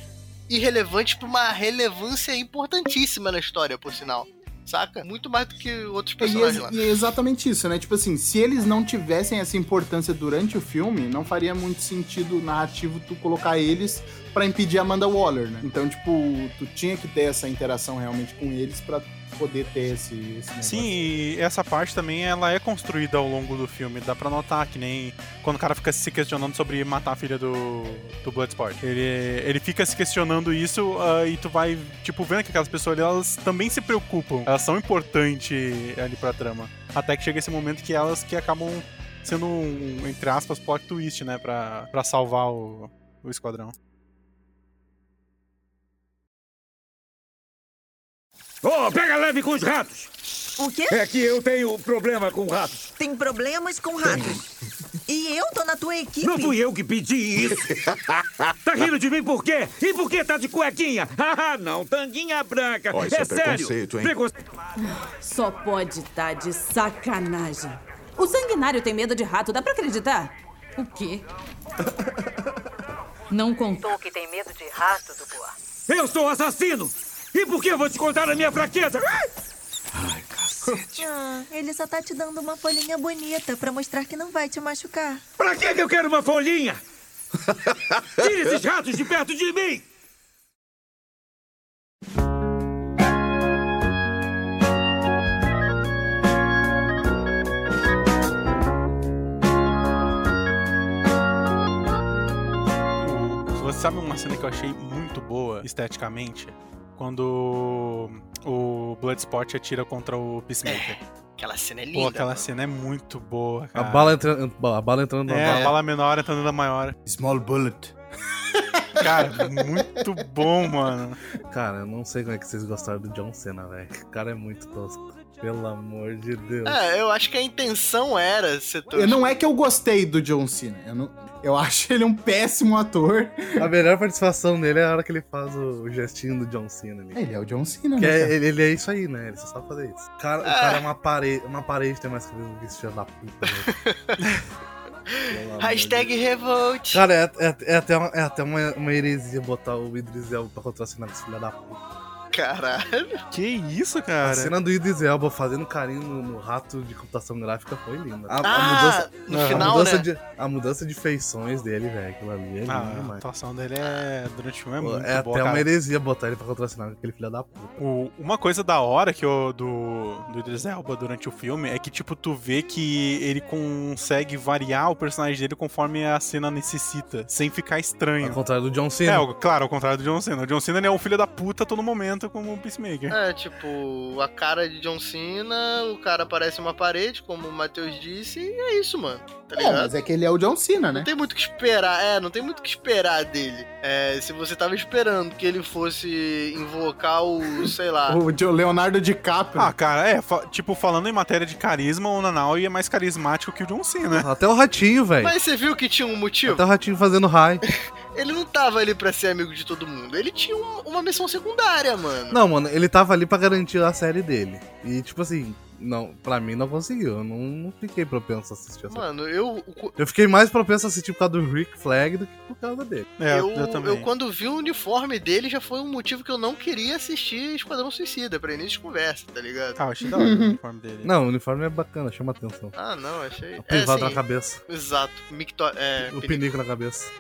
irrelevantes pra uma relevância importantíssima na história, por sinal. Saca? Muito mais do que outros E personagens é, lá. e é exatamente isso, né? Tipo assim, se eles não tivessem essa importância durante o filme, não faria muito sentido narrativo tu colocar eles pra impedir a Amanda Waller, né? Então, tipo, tu tinha que ter essa interação realmente com eles pra poder ter esse, esse negócio. Sim, e essa parte também ela é construída ao longo do filme. Dá pra notar que nem quando o cara fica se questionando sobre matar a filha do, do Bloodsport. Ele, ele fica se questionando isso ah, e tu vai, tipo, vendo que aquelas pessoas ali, elas também se preocupam. Elas são importantes ali pra trama. Até que chega esse momento que elas que acabam sendo um, entre aspas, plot twist, né? Pra, pra salvar o, o esquadrão. Ô, pega leve com os ratos! O quê? É que eu tenho problema com ratos. Tem problemas com ratos. E eu tô na tua equipe. Não fui eu que pedi isso. tá rindo de mim por quê? E por que tá de cuequinha? Ah, não, tanguinha branca. Ó, isso é sério. preconceito, hein? Preconceito. Só pode estar de sacanagem. O sanguinário tem medo de rato, dá pra acreditar? O quê? Não contou que tem medo de rato, Dubois. Eu sou assassino! E por que eu vou te contar a minha fraqueza? Ah, ele só tá te dando uma folhinha bonita pra mostrar que não vai te machucar. Pra que que eu quero uma folhinha? Tire esses ratos de perto de mim! Você sabe uma cena que eu achei muito boa esteticamente? Quando o Bloodsport atira contra o Peacemaker. Aquela cena é Pô, linda. aquela mano. cena é muito boa, A cara. bala entrando, a bala entrando na É, bala. a bala menor entrando na maior. Small bullet. Cara, muito bom, mano. Cara, eu não sei como é que vocês gostaram do John Cena, velho. O cara é muito tosco. Pelo amor de Deus. É, eu acho que a intenção era ser. Eu não é que eu gostei do John Cena. Eu, não, eu acho ele um péssimo ator. A melhor participação dele é a hora que ele faz o gestinho do John Cena ali. Ele é o John Cena, Que né? é- ele, ele é isso aí, né? Ele só sabe fazer isso. O cara, o cara é uma parede, uma parede tem mais cabelo do que esse filho da puta, de Hashtag Revolt. Cara, é, é- é até, uma, é até uma, uma heresia botar o Idris Elba pra contracenar com esse filho da puta. Caralho. Que isso, A cara? cena do Idris Elba fazendo carinho no, no rato de computação gráfica foi linda. A, a Ah, mudança, no a final, mudança né? de, a mudança de feições dele, velho, aquilo ali é lindo Ah, a demais. atuação dele é, durante o filme é muito é boa, até cara. uma heresia botar ele pra contracenar com aquele filho da puta. O- uma coisa da hora que eu, do, do Idris Elba durante o filme é que, tipo, tu vê que ele consegue variar o personagem dele conforme a cena necessita, sem ficar Ao estranho. contrário do John Cena. É, claro, ao contrário do John Cena. O John Cena ele é um filho da puta a todo momento. Apresenta como um Peacemaker. É, tipo, a cara de John Cena, o cara parece uma parede, como o Matheus disse, e é isso, mano. Tá É, mas é que ele é o John Cena, né? Não tem muito o que esperar, é, não tem muito o que esperar dele. É, se você tava esperando que ele fosse invocar o, sei lá. O Leonardo DiCaprio. Ah, cara, é, fa- tipo, falando em matéria de carisma, o Nanaui é mais carismático que o John Cena. Até o ratinho, velho. Mas você viu que tinha um motivo? Até o ratinho fazendo high. Ele não tava ali pra ser amigo de todo mundo. Ele tinha um- uma missão secundária, mano. Não, mano, ele tava ali pra garantir a série dele. E, tipo assim, não, pra mim não conseguiu. Eu não, não fiquei propenso a assistir essa Mano, eu. Eu fiquei mais propenso a assistir por causa do Rick Flag do que por causa dele. É, eu, eu, quando vi o uniforme dele, já foi um motivo que eu não queria assistir Esquadrão Suicida, pra início de conversa, tá ligado? Ah, eu achei da hora o uniforme dele. Não, o uniforme é bacana, chama atenção. Ah, não, achei. O privado é, na cabeça. Exato. Micto... É, O pinico. pinico na cabeça.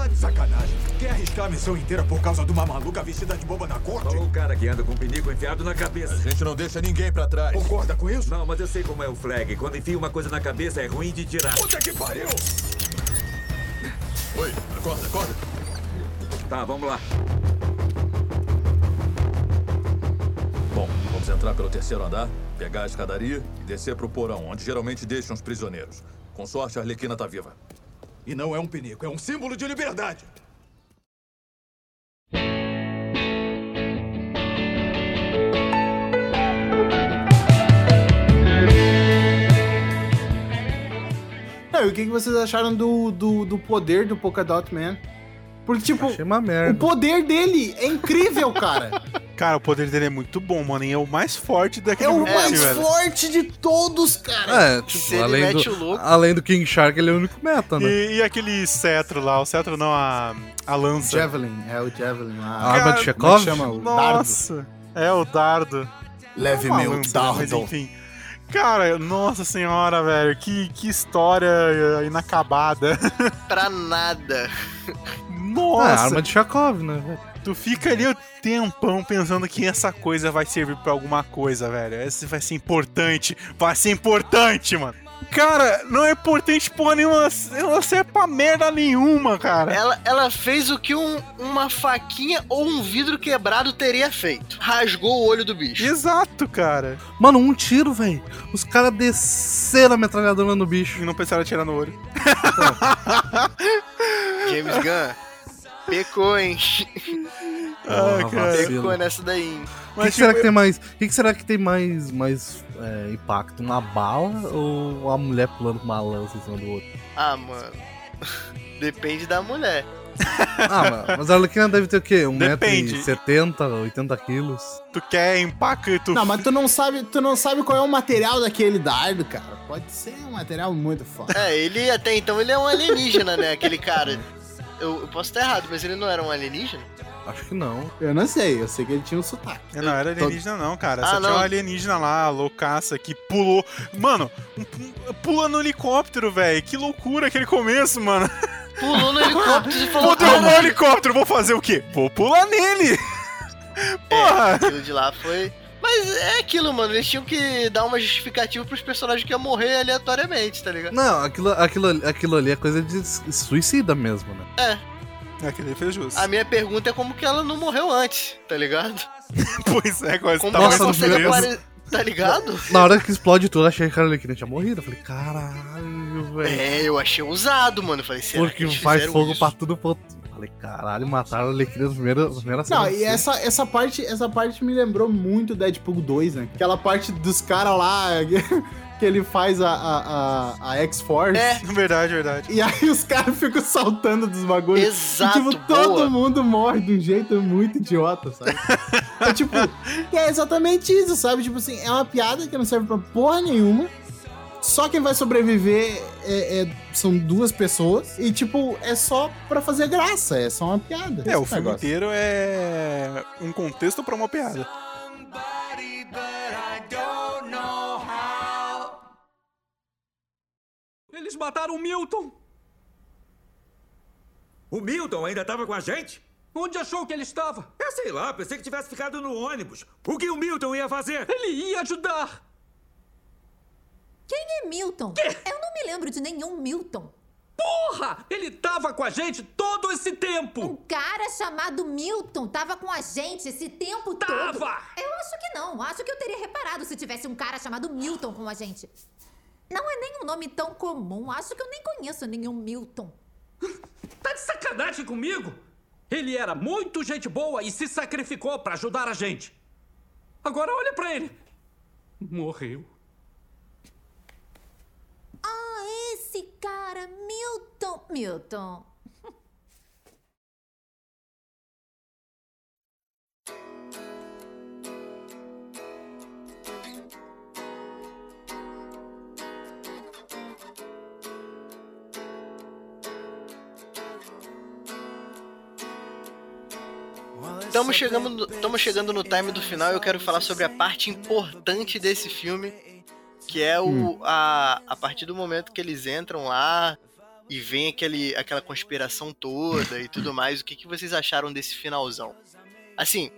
Tá de sacanagem. Quer arriscar a missão inteira por causa de uma maluca vestida de boba na corte? Ou o cara que anda com o pinico enfiado na cabeça. A gente não deixa ninguém pra trás. Concorda com isso? Não, mas eu sei como é o flag. Quando enfia uma coisa na cabeça é ruim de tirar. Puta que pariu! Oi, acorda, acorda. Tá, vamos lá. Bom, vamos entrar pelo terceiro andar, pegar a escadaria e descer pro porão, onde geralmente deixam os prisioneiros. Com sorte, a Arlequina tá viva. E não é um pinico, é um símbolo de liberdade. Não, e o que, vocês acharam do, do, do poder do Polkadot Man? Porque, tipo, Achei uma merda. o poder dele é incrível, cara. Cara, o poder dele é muito bom, mano. E é o mais forte É daquele o grupo, mais velho. forte de todos, cara. É, tipo, além do, além do King Shark, ele é o único meta, né? E, e aquele cetro lá, o cetro não, a, a lança. Javelin, é o Javelin lá. A arma de Como é que Chekhov? chama? O Nossa, é o dardo. Leve É meu lança, né? Mas dardo. enfim. Cara, nossa senhora, velho, que, que história eh, inacabada. Pra nada. Nossa. É, arma de Chekhov, né? velho? Tu fica ali o tempão pensando que essa coisa vai servir pra alguma coisa, velho. Essa vai ser importante. Vai ser importante, mano. Cara, não é importante porra nenhuma. Ela não serve pra merda nenhuma, cara. Ela, ela fez o que um- uma faquinha ou um vidro quebrado teria feito. Rasgou o olho do bicho. Exato, cara. Mano, um tiro, velho. Os caras desceram a metralhadora no bicho. E não pensaram atirar no olho. James Gunn. Pecou, hein? Ah, cara. Pecou nessa daí. O que, que será que tem mais? O que, que será que tem mais, mais é, impacto? Uma bala ou a mulher pulando com uma lança em cima do outro? Ah, mano. Depende da mulher. Ah, mas, mas a Arlequina deve ter o quê? Depende. 1,70m, 80 quilos. Tu quer impacto. Não, mas tu não sabe, tu não sabe qual é o material daquele dardo, cara. Pode ser um material muito foda. É, ele até então ele é um alienígena, né? Aquele cara. Eu, eu posso estar errado, mas ele não era um alienígena? Acho que não. Eu não sei, eu sei que ele tinha um sotaque. Eu não era alienígena, não, cara. Ah, Só tinha não. um alienígena lá, loucaça, que pulou. Mano, pula no helicóptero, velho. Que loucura aquele começo, mano. Pulou no helicóptero e falou. Vou derrubar helicóptero, vou fazer o quê? Vou pular nele. Porra. Aquilo de lá foi. Mas é aquilo, mano. Eles tinham que dar uma justificativa pros personagens que iam morrer aleatoriamente, tá ligado? Não, aquilo, aquilo, ali- aquilo ali é coisa de suicida mesmo, né? É. Aquele fez justo. A minha pergunta é como que ela não morreu antes, tá ligado? pois é, quase Como tava ela consegue apare- Tá ligado? Na hora que explode tudo, eu achei que a Arlequina tinha morrido. Eu falei, caralho, velho. É, eu achei ousado, mano. Eu falei, será Porque que faz fogo isso? pra tudo. Falei, caralho, mataram a Arlequina na primeira, na primeira Não, e essa, essa, parte, essa parte me lembrou muito Deadpool 2, né? Aquela parte dos caras lá que ele faz a, a, a, a X-Force. É. Verdade, verdade. E aí os caras ficam saltando dos bagulhos. Exato, E, tipo, todo boa. mundo morre de um jeito muito idiota, sabe? é tipo, é exatamente isso, sabe? Tipo assim, é uma piada que não serve pra porra nenhuma. Só quem vai sobreviver é- é- são duas pessoas. E, tipo, é só pra fazer graça. É só uma piada. É, o filme negócio. inteiro é um contexto pra uma piada. Eles mataram o Milton. O Milton ainda tava com a gente? Onde achou que ele estava? Eu sei lá, pensei que tivesse ficado no ônibus. O que o Milton ia fazer? Ele ia ajudar. Quem é Milton? Eu não me lembro de nenhum Milton. Porra! Ele tava com a gente todo esse tempo! Um cara chamado Milton tava com a gente esse tempo todo. Tava! Eu acho que não. Acho que eu teria reparado se tivesse um cara chamado Milton com a gente. Não é nem um nome tão comum. Acho que eu nem conheço nenhum Milton. Tá de sacanagem comigo? Ele era muito gente boa e se sacrificou pra ajudar a gente. Agora olha pra ele. Morreu. Ah, esse cara, Milton. Milton. Estamos chegando, estamos chegando no time do final eu quero falar sobre a parte importante desse filme, que é o a, a partir do momento que eles entram lá e vem aquele, aquela conspiração toda e tudo mais. O que, que vocês acharam desse finalzão? Assim,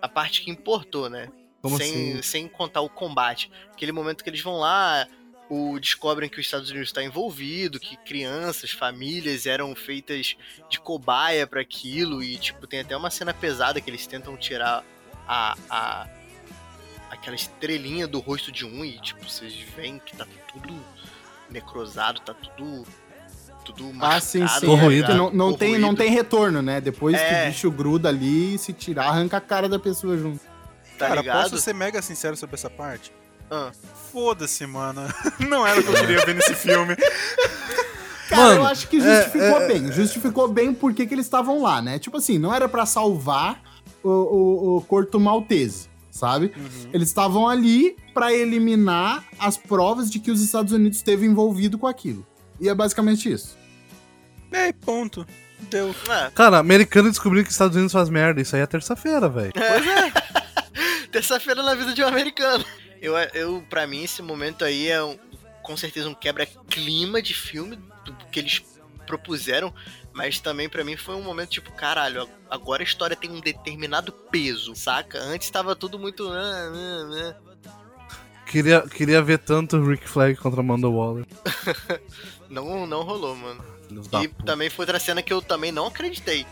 a parte que importou, né? Como sem, assim? sem contar o combate. Aquele momento que eles vão lá, o, descobrem que os Estados Unidos está envolvido, que crianças, famílias eram feitas de cobaia para aquilo e tipo tem até uma cena pesada que eles tentam tirar a, a aquela estrelinha do rosto de um e tipo vocês veem que tá tudo necrosado, tá tudo tudo Ah, sim, machucado, sim. tá É, que não, não, tem, não Corroído. tem retorno, né? Depois que É. o bicho gruda ali, se tirar, arranca a cara da pessoa junto. Tá Cara, ligado? posso ser mega sincero sobre essa parte? Ah. Foda-se, mano. Não era o que eu queria ver nesse filme. Cara, Mano, eu acho que é, justificou é, bem. Justificou bem porque que eles estavam lá, né? Tipo assim, não era pra salvar o, o, o Corto Maltese, sabe? Uhum. Eles estavam ali pra eliminar as provas de que os Estados Unidos esteve envolvido com aquilo. E é basicamente isso. É, ponto. Deu. Cara, americano descobriu que os Estados Unidos faz merda. Isso aí é terça-feira, velho. Pois é. Terça-feira na vida de um americano. Eu, eu, pra mim, esse momento aí é um- com certeza um quebra-clima de filme do que eles propuseram, mas também pra mim foi um momento tipo, caralho, agora a história tem um determinado peso, saca? Antes tava tudo muito. ah, ah, ah. Queria, queria ver tanto o Rick Flag contra Amanda Waller. Não, não rolou, mano. E também foi outra cena que eu também não acreditei.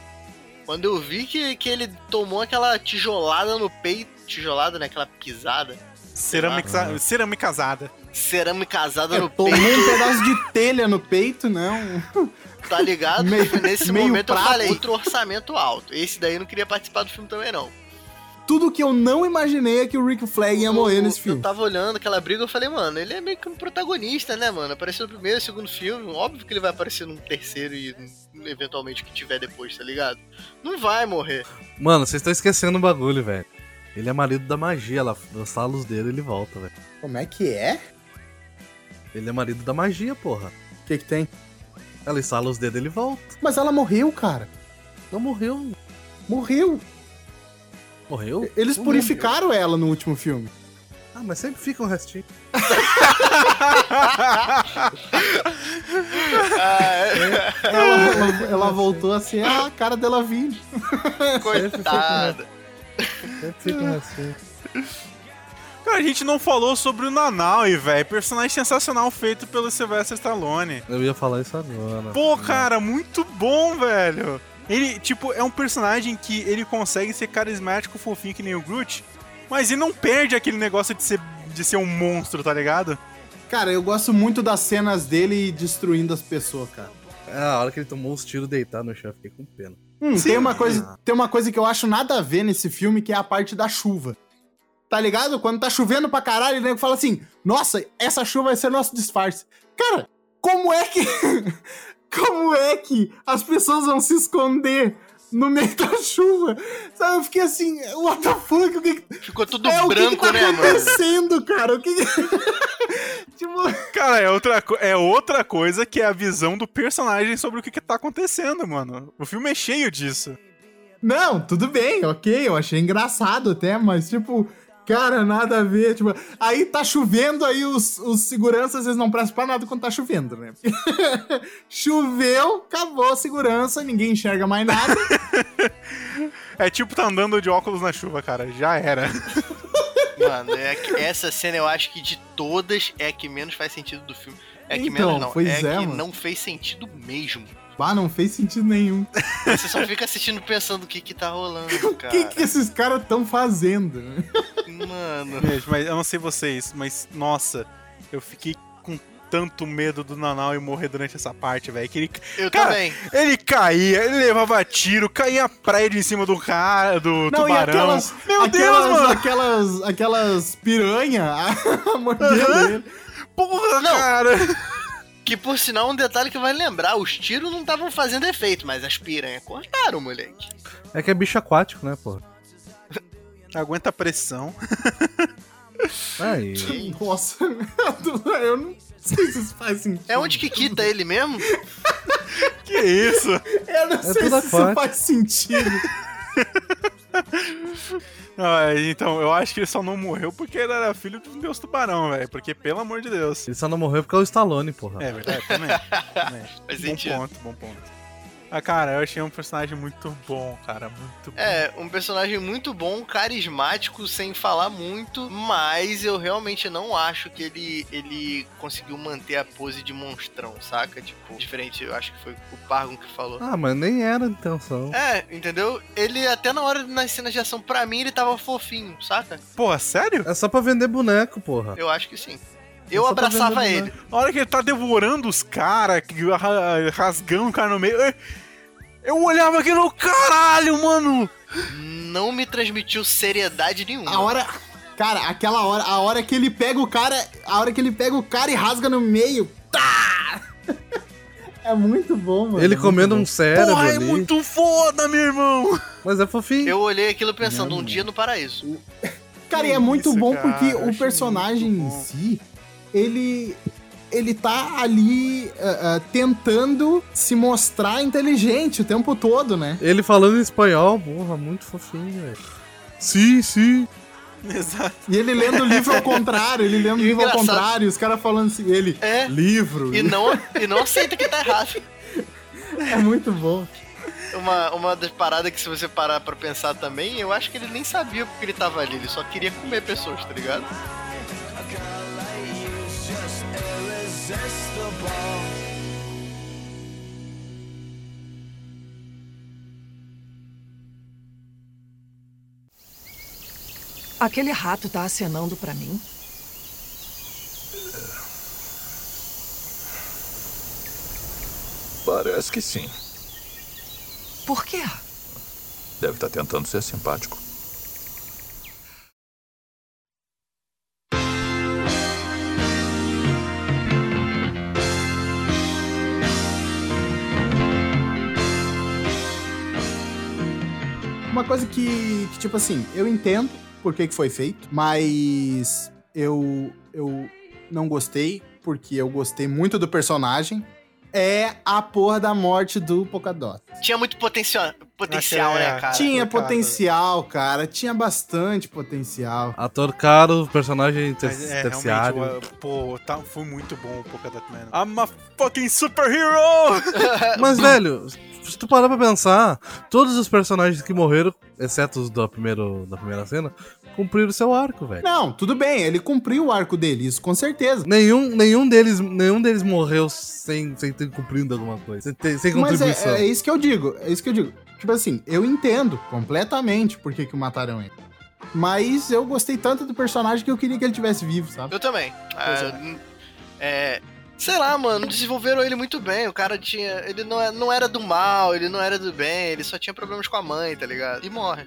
Quando eu vi que, que ele tomou aquela tijolada no peito, tijolada, né? Aquela pisada. Cerâmica, cerâmica casada. Cerâmica casada no Tomou peito. um pedaço de telha no peito, né? Tá ligado? Meio- Nesse meio momento prato. eu falei, outro orçamento alto. Esse daí eu não queria participar do filme também, não. Tudo que eu não imaginei é que o Rick Flag ia morrer nesse Eu filme. tava olhando aquela briga, eu falei, mano, ele é meio que um protagonista, né, mano? Apareceu no primeiro, segundo filme. Óbvio que ele vai aparecer num terceiro e eventualmente o que tiver depois, tá ligado? Não vai morrer. Mano, vocês estão esquecendo um bagulho, velho. Ele é marido da magia, ela lançar a luz dele ele volta, velho. Como é que é? Ele é marido da magia, porra. O que que tem? Ela instala os dedos ele volta. Mas ela morreu, cara. Não morreu. Morreu. Morreu? Eles Não purificaram ela no último filme. Ah, mas sempre fica um restinho. Ela, ela- ela voltou assim, ah, a cara dela vindo. Coitada. Sempre fica um restinho. Cara, a gente não falou sobre o Nanaui, velho. Personagem sensacional feito pelo Sylvester Stallone. Eu ia falar isso agora. Pô, cara, muito bom, velho. Ele, tipo, é um personagem que ele consegue ser carismático, fofinho que nem o Groot, mas ele não perde aquele negócio de ser, de ser um monstro, tá ligado? Cara, eu gosto muito das cenas dele destruindo as pessoas, cara. É, a hora que ele tomou os tiros deitado no chão, fiquei com pena. Hum, Sim. tem, uma coisa, tem uma coisa que eu acho nada a ver nesse filme, que é a parte da chuva. Tá ligado? Quando tá chovendo pra caralho, o nego fala assim: Nossa, essa chuva vai ser nosso disfarce. Cara, como é que. como é que as pessoas vão se esconder no meio da chuva? Sabe? Eu fiquei assim, what the fuck? O que que- Ficou tudo é, o que que branco, tá né, mano? acontecendo, cara? O que que... Cara, é outra, é outra coisa que é a visão do personagem sobre o que, que tá acontecendo, mano. O filme é cheio disso. Não, tudo bem, ok, eu achei engraçado até, mas tipo, Cara, nada a ver. Tipo, aí tá chovendo, aí os, os seguranças eles não prestam pra nada quando tá chovendo, né? Choveu, acabou a segurança, ninguém enxerga mais nada. É tipo tá andando de óculos na chuva, cara. Já era. Mano, é que essa cena eu acho que de todas é a que menos faz sentido do filme. É que Então, menos não, pois é, é, que mano. não fez sentido mesmo. Bah, não fez sentido nenhum. Você só fica assistindo pensando o que que tá rolando, O cara. que, que esses caras estão fazendo? Mano. Gente, mas eu não sei vocês, mas nossa, eu fiquei com tanto medo do Nanau e morrer durante essa parte, velho. Que ele, Eu cara, também. Ele caía, ele levava tiro, caía prédio em cima do cara, do Não, e tubarão. aquelas, Meu aquelas, Deus, mano! aquelas, aquelas piranha a mordendo Aham. ele. Porra, Não. cara! Que por sinal, um detalhe que vai lembrar: os tiros não estavam fazendo efeito, mas as piranhas cortaram, moleque. É que é bicho aquático, né, porra? Aguenta a pressão. Aí. Nossa, eu não sei se isso faz sentido. É onde que quita ele mesmo? Que isso? Eu não É sei se isso aquático. faz sentido. Ah, então, eu acho que ele só não morreu porque ele era filho de um deus tubarão, velho. Porque, pelo amor de Deus. Ele só não morreu porque é o Stallone, porra. É verdade, também. também. Bom sentido. ponto, bom ponto. Ah, cara, eu achei um personagem muito bom, cara. Muito bom. É, um personagem muito bom, carismático, sem falar muito, mas eu realmente não acho que ele, ele conseguiu manter a pose de monstrão, saca? Tipo, diferente, eu acho que foi o Pargon que falou. Ah, mas nem era a intenção. É, entendeu? Ele até na hora nas cenas de ação, pra mim, ele tava fofinho, saca? Pô, sério? É só pra vender boneco, porra. Eu acho que sim. Eu só pra abraçava vender ele. A hora que ele tá devorando os caras, rasgando o cara no meio. eu- olhava aquilo, caralho, mano! Não me transmitiu seriedade nenhuma. A hora. Cara, aquela hora, a hora que ele pega o cara. A hora que ele pega o cara e rasga no meio. Tá! É muito bom, mano. Ele é comendo um cérebro Porra, é ali. muito foda, meu irmão! Mas é fofinho. Eu olhei aquilo pensando, um dia no paraíso. Cara, e é muito Isso, bom cara, porque o personagem em bom. si, ele. Ele tá ali ah, ah, tentando se mostrar inteligente o tempo todo, né? Ele falando em espanhol, porra, muito fofinho, velho. Sim, sim. Exato. E ele lendo o livro ao contrário, ele lendo o livro ao contrário, os caras falando assim, ele, É. livro. E não, e não aceita que tá errado. É muito bom. Uma, uma das paradas que se você parar pra pensar também, eu acho que ele nem sabia porque ele tava ali, ele só queria comer pessoas, tá ligado? Aquele rato tá acenando pra mim? Parece que sim. Por quê? Deve estar tentando ser simpático. Uma coisa que, que, tipo assim, eu entendo por que, que foi feito, mas eu, eu não gostei, porque eu gostei muito do personagem, é a porra da morte do Polkadot. Tinha muito potencial, potencial Achei, é, né, cara? tinha potencial, cara, tinha bastante potencial. Ator caro, personagem ter Mas é, terciário. pô, tá, foi muito bom o Polkadot Man. I'm a fucking superhero! Mas, velho, se tu parar pra pensar, todos os personagens que morreram, exceto os da, primeiro, da primeira cena, cumpriram seu arco, velho. Não, tudo bem, ele cumpriu o arco dele, isso com certeza. Nenhum, nenhum, deles, nenhum deles morreu sem, sem ter cumprido alguma coisa, sem, ter, sem Mas contribuição. é, é isso que eu digo, é isso que eu digo. Tipo assim, eu entendo completamente por que, que mataram ele. Mas eu gostei tanto do personagem que eu queria que ele tivesse vivo, sabe? Eu também. Ah, é, sei lá, mano, desenvolveram ele muito bem. O cara tinha. Ele não, é- não era do mal, ele não era do bem, ele só tinha problemas com a mãe, tá ligado? E morre.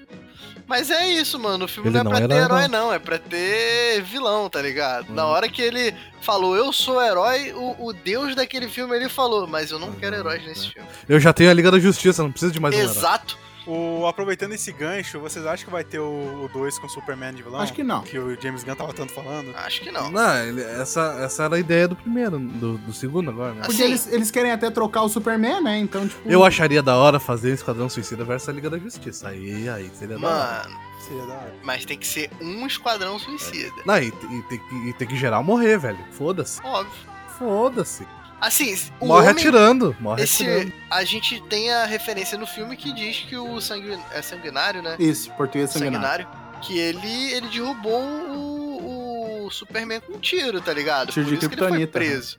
Mas é isso, mano. O filme Ele não é pra era ter herói, não. É pra ter vilão, tá ligado? Uhum. Na hora que ele falou, eu sou herói, o, o deus daquele filme ele falou, mas eu não quero heróis nesse filme. Eu já tenho a Liga da Justiça, não preciso de mais um herói. Exato. O, aproveitando esse gancho, vocês acham que vai ter o 2 com o Superman de vilão? Acho que não. Que o James Gunn tava tanto falando? Acho que não. Não, ele- essa, essa era a ideia do primeiro, do, do segundo agora, né? Porque eles, eles querem até trocar o Superman, né? Então, tipo. Eu acharia da hora fazer o Esquadrão Suicida versus a Liga da Justiça. Aí, aí seria da hora. Mano, Seria da hora. mas tem que ser um esquadrão suicida. Não, e, e tem que, e tem que geral morrer, velho. Foda-se. Óbvio. Foda-se. Assim, o Morre homem- atirando. Morre Esse, atirando. a gente tem a referência no filme que diz que o sangue, é sanguinário, né? Isso, português sanguinário. Que ele, ele derrubou o, o Superman com um tiro, tá ligado? Tiro Por de isso que ele foi preso.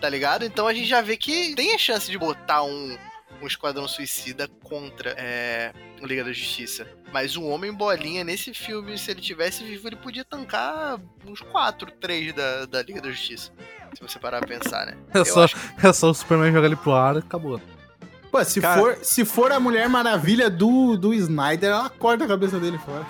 Tá ligado? Então a gente já vê que tem a chance de botar um, um esquadrão suicida contra é, o Liga da Justiça. Mas o Homem Bolinha, nesse filme, se ele tivesse vivo, ele podia tancar uns 4, 3 da, da Liga da Justiça. Se você parar pra pensar, né? É Eu só, acho é só o Superman jogar ele pro ar e acabou. Pô, se, Cara- for, se for a Mulher Maravilha do, do Snyder, ela corta a cabeça dele fora.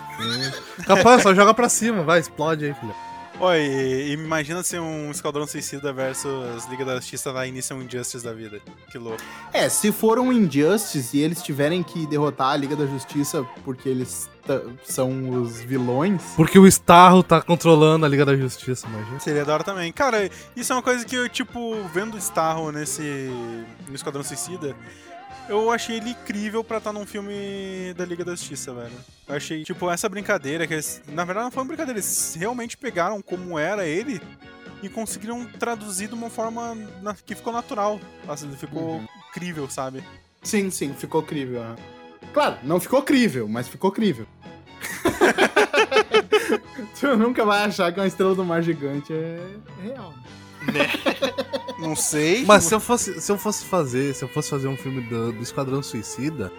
Capaz, só joga pra cima, vai, explode aí, filho. Oi, e, e imagina ser um Esquadrão Suicida versus Liga da Justiça da Initial Injustice da vida. Que louco. É, se for um Injustice e eles tiverem que derrotar a Liga da Justiça porque eles são os vilões. Porque o Starro tá controlando a Liga da Justiça, imagina. Seria da hora também. Cara, isso é uma coisa que eu, tipo, vendo o Starro nesse. no Esquadrão Suicida, eu achei ele incrível pra estar num filme da Liga da Justiça, velho. Eu achei, tipo, essa brincadeira, que eles. Na verdade, não foi uma brincadeira, eles realmente pegaram como era ele e conseguiram traduzir de uma forma na- que ficou natural. Assim, ficou incrível, sabe? Sim, sim, ficou crível. né? Claro, não ficou crível, mas ficou crível. tu nunca vai achar que uma estrela do mar gigante é real. Não sei. Mas se eu fosse, se eu fosse fazer, se eu fosse fazer um filme do, do Esquadrão Suicida,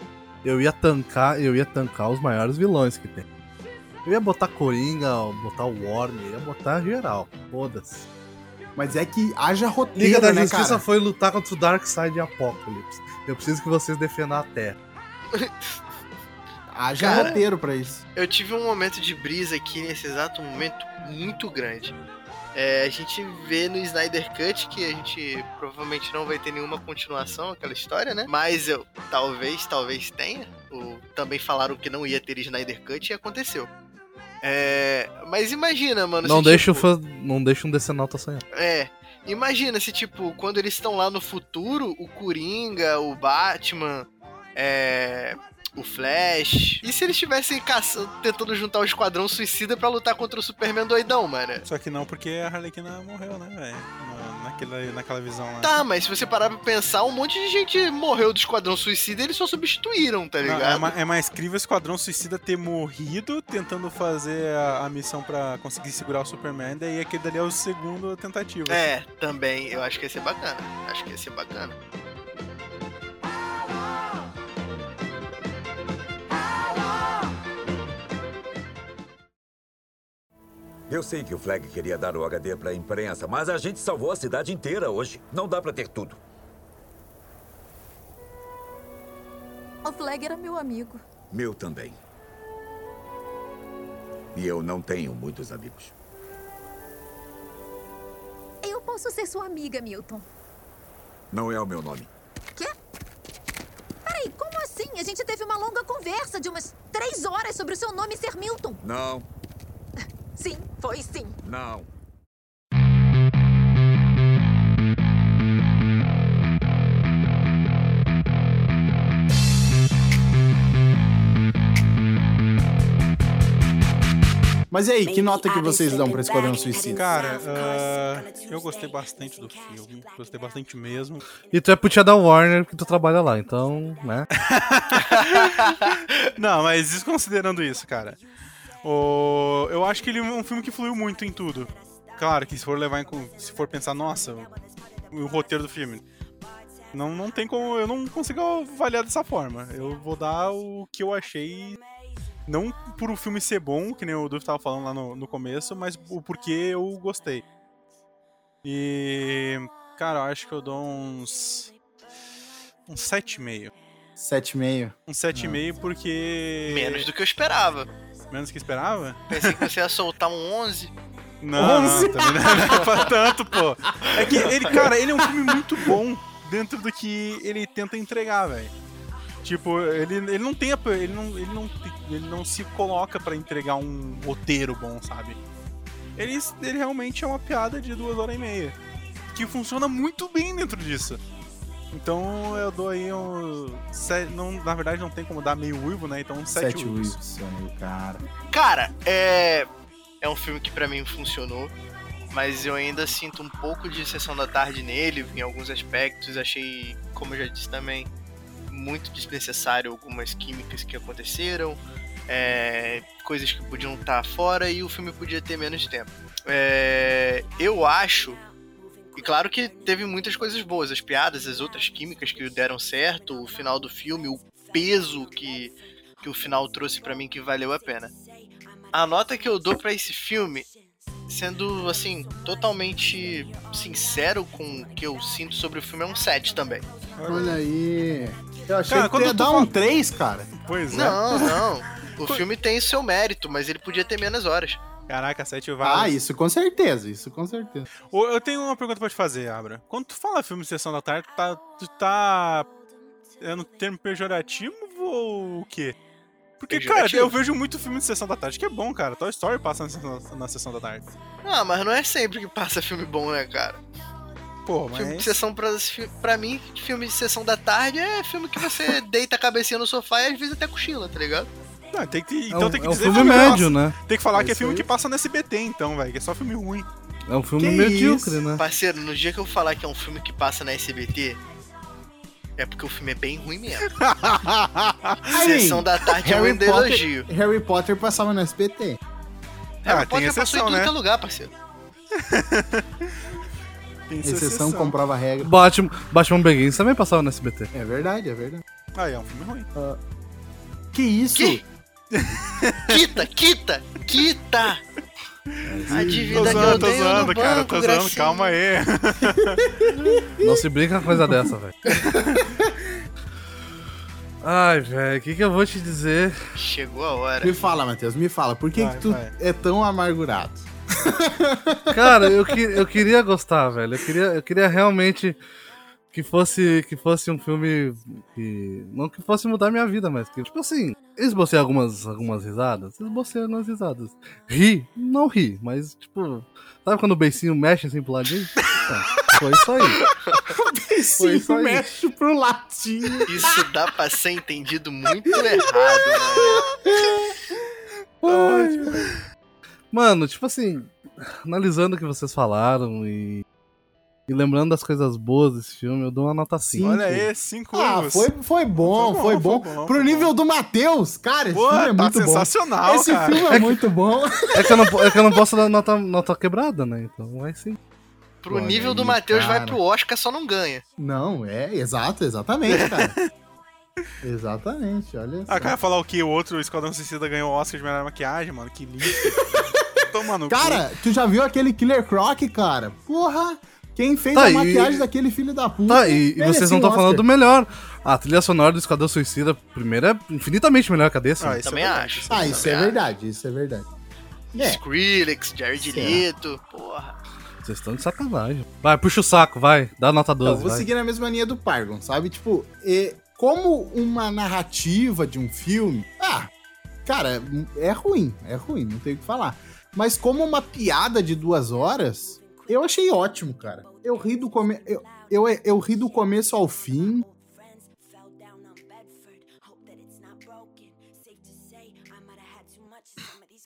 eu ia tancar, eu ia tancar os maiores vilões que tem. Eu ia botar Coringa, botar Warner, ia botar geral. Foda-se. Mas é que haja roteiro, Liga da né, Justiça cara? foi lutar contra o Darkseid Apocalypse. Eu preciso que vocês defendam a Terra. Haja Cara, roteiro pra isso. Eu tive um momento de brisa aqui nesse exato momento muito grande. É, a gente vê no Snyder Cut que a gente provavelmente não vai ter nenhuma continuação aquela história, né? Mas eu talvez, talvez tenha. O, também falaram que não ia ter Snyder Cut e aconteceu. É, mas imagina, mano. Não deixa, tipo, o fã, não deixa um decenalta sonhar. É. Imagina se, tipo, quando eles estão lá no futuro, o Coringa, o Batman, é. O Flash. E se eles estivessem caçando, tentando juntar o Esquadrão Suicida pra lutar contra o Superman doidão, mano? Só que não, porque a Harlequina morreu, né, velho? Na- Naquela, naquela visão lá. Tá, mas se você parar pra pensar, um monte de gente morreu do Esquadrão Suicida e eles só substituíram, tá Não, ligado? é, ma- é mais crível o Esquadrão Suicida ter morrido tentando fazer a, a missão pra conseguir segurar o Superman, daí aquele dali é o segundo tentativa. É, também. Eu acho que ia ser bacana. Acho que ia ser bacana. Eu sei que o Flag queria dar o HD pra imprensa, mas a gente salvou a cidade inteira hoje. Não dá pra ter tudo. O Flag era meu amigo. Meu também. E eu não tenho muitos amigos. Eu posso ser sua amiga, Milton. Não é o meu nome. Quê? Peraí, como assim? A gente teve uma longa conversa de umas três horas sobre o seu nome ser Milton. Não, Sim, foi sim. não. Mas e aí, que nota que vocês dão pra Esquadrão Suicida? Cara, ah, eu gostei bastante do filme. Gostei bastante mesmo. E tu é putia da Warner que tu trabalha lá, então, né? Não, mas desconsiderando isso, cara. O... Eu acho que ele é um filme que fluiu muito em tudo. Claro que se for levar em. Se for pensar, nossa, o, o roteiro do filme. Não, não tem como. Eu não consigo avaliar dessa forma. Eu vou dar o que eu achei. Não por o filme ser bom, que nem o Duff tava falando lá no, no começo, mas o porquê eu gostei. E. Cara, eu acho que eu dou uns. Uns 7,5. 7,5. Um 7,5 porque. Menos do que eu esperava. Menos que esperava? Pensei que você ia soltar um 11. Não, não, 11? também não, não é pra tanto, pô. É que ele, cara, ele é um filme muito bom dentro do que ele tenta entregar, velho. Tipo, ele, ele não tem. a- Ele não, ele não, ele não se coloca pra entregar um roteiro bom, sabe? Ele, ele realmente é uma piada de duas horas e meia. Que funciona muito bem dentro disso. Então eu dou aí um. se- não, na verdade não tem como dar meio uivo, né? Então um sete, Sete uivos. Cara. Cara, é. É um filme que pra mim funcionou. Mas eu ainda sinto um pouco de sessão da tarde nele, em alguns aspectos. Achei, como eu já disse também, muito desnecessário algumas químicas que aconteceram. é, coisas que podiam estar fora e o filme podia ter menos tempo. É, eu acho. E claro que teve muitas coisas boas, as piadas, as outras químicas que deram certo, o final do filme, o peso que, que o final trouxe pra mim que valeu a pena. A nota que eu dou pra esse filme, sendo assim, totalmente sincero com o que eu sinto sobre o filme, é um 7 também. Olha aí. Eu achei Cara, que quando ia tu dar um 3, cara. Pois é. Não, não. O filme tem o seu mérito, mas ele podia ter menos horas. Caraca, sete Ah, vagas. isso com certeza, isso com certeza. Eu tenho uma pergunta pra te fazer, Abra. Quando tu fala filme de sessão da tarde, tu tá. Tu tá. É no termo pejorativo ou o quê? Porque, cara, eu vejo muito filme de sessão da tarde, que é bom, cara. Toy Story passa na sessão, na sessão da tarde. Ah, mas não é sempre que passa filme bom, né, cara? Pô, Filme de mas. sessão pra, pra mim, filme de sessão da tarde é filme que você deita a cabecinha no sofá e às vezes até cochila, tá ligado? Não, tem que, É então um- tem que é um dizer filme que médio, passa- né? Tem que falar É que é filme aí. que passa no SBT, então, velho. Que é só filme ruim. É um filme Que medíocre, isso? né? Parceiro, no dia que eu falar que é um filme que passa na SBT, é porque o filme é bem ruim mesmo. Sessão da tarde é um Harry Potter, elogio. Harry Potter passava no SBT. Ah, Harry Potter passou em tudo que é lugar, parceiro. Tem Exceção comprova a regra. Batman, Batman Begins também passava no SBT. É verdade, é verdade. Ah, é um filme ruim. Que isso? Quita, quita, quita! A dívida Tô que eu zoando, tô tenho zoando, no cara. banco, Tô zoando, gracinha. calma aí. Não se brinca com coisa dessa, velho. Ai, velho, o que, que eu vou te dizer? Chegou a hora. Me fala, Matheus, me fala. Por que, Vai, que tu vai. é tão amargurado? Cara, eu, que, eu queria gostar, velho. Eu queria, eu queria realmente que fosse, que fosse um filme que. Não que fosse mudar minha vida, mas que, tipo assim, eu esbocei algumas, algumas risadas. Esbocei algumas risadas. Ri, não ri, mas, tipo, sabe quando o beicinho mexe assim pro ladinho? Então, foi isso aí. Foi isso aí. mexe pro latinho. Isso dá pra ser entendido muito errado, Ai. Mano, tipo assim, analisando o que vocês falaram e, e lembrando das coisas boas desse filme, eu dou uma nota 5. Olha aí, cinco Ah, uivos. foi, foi bom, foi bom. foi bom, Pro foi nível do Matheus, cara, esse Pô, filme é tá muito sensacional, bom. Esse cara. filme é, É que- muito bom. É que eu não, é que eu não posso dar nota, nota quebrada, né? Então vai sim. Pro Olha nível do aí, Matheus vai pro Oscar, só não ganha. Não, é, exato, exatamente, cara. exatamente, olha só. Ah, cara, falar o que? O outro Esquadrão Suicida ganhou o Oscar de melhor maquiagem, mano. Que lixo. Toma no cu. Cara, tu já viu aquele Killer Croc, cara? Porra! Quem fez Tá, a e- maquiagem daquele filho da puta? Tá, e, e vocês não um estão falando do melhor. A trilha sonora do Esquadrão Suicida, primeiro, é infinitamente melhor que a desse. Ah, né? isso Também é verdade, acho. isso Ah, isso é verdade, isso é verdade. É. Skrillex, Jared Será? Leto, porra. Vocês estão de sacanagem. Vai, puxa o saco, vai. Dá nota 12. Então, vou vai. seguir na mesma linha do Pargon, sabe? Tipo, e, como uma narrativa de um filme, ah, cara, é ruim, é ruim, não tem o que falar. Mas como uma piada de duas horas, eu achei ótimo, cara. Eu ri do come... eu, eu, eu ri do começo ao fim.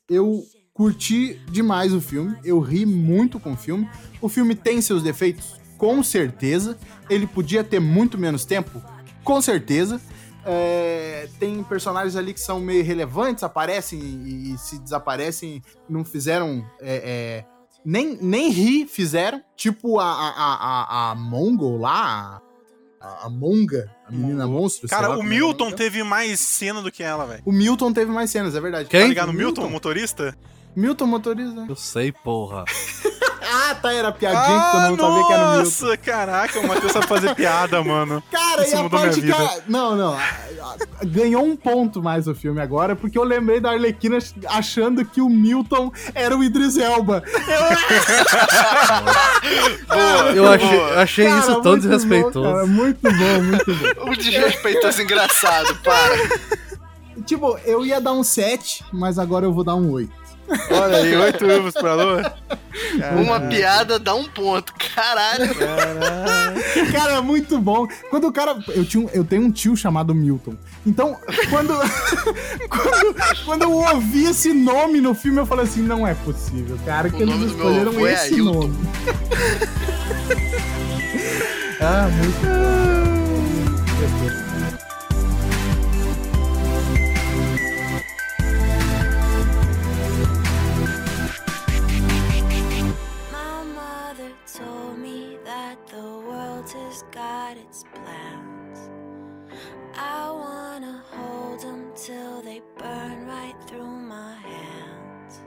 Eu curti demais o filme, eu ri muito com o filme. O filme tem seus defeitos, com certeza. Ele podia ter muito menos tempo, com certeza. É, tem personagens ali que são meio relevantes, aparecem e, e se desaparecem, não fizeram. é, é, nem, nem rir fizeram. Tipo a, a, a, a, Mongol lá, a, a Monga, a menina monstro. Cara, lá o é o Milton dela. teve mais cena do que ela, velho. O Milton teve mais cenas, é verdade. Tá ligado no Milton, o motorista? Milton motorista. Eu sei, porra. Ah, tá, era piadinha que todo mundo sabia que era o Milton. Nossa, caraca, o Matheus sabe fazer piada, mano. Cara, Isso e a mudou minha parte que. a- Não, não. Ganhou um ponto mais o filme agora, porque eu lembrei da Arlequina achando que o Milton era o Idris Elba. Eu achei, achei Cara, isso tão muito desrespeitoso. Bom, cara, muito bom, muito bom. O desrespeitoso engraçado, para. Tipo, eu ia dar um 7, mas agora eu vou dar um 8. Olha aí, oito uivos pra lua. Uma piada dá um ponto. Caralho. Cara, é muito bom. Quando o cara. Eu, tinha, um- eu tenho um tio chamado Milton. Então, quando, quando. Quando eu ouvi esse nome no filme, eu falei assim: não é possível, cara, que O eles do meu escolheram é esse Ailton. nome. ah, muito. My that the world has got its plans. I wanna hold them till they burn right through my hands.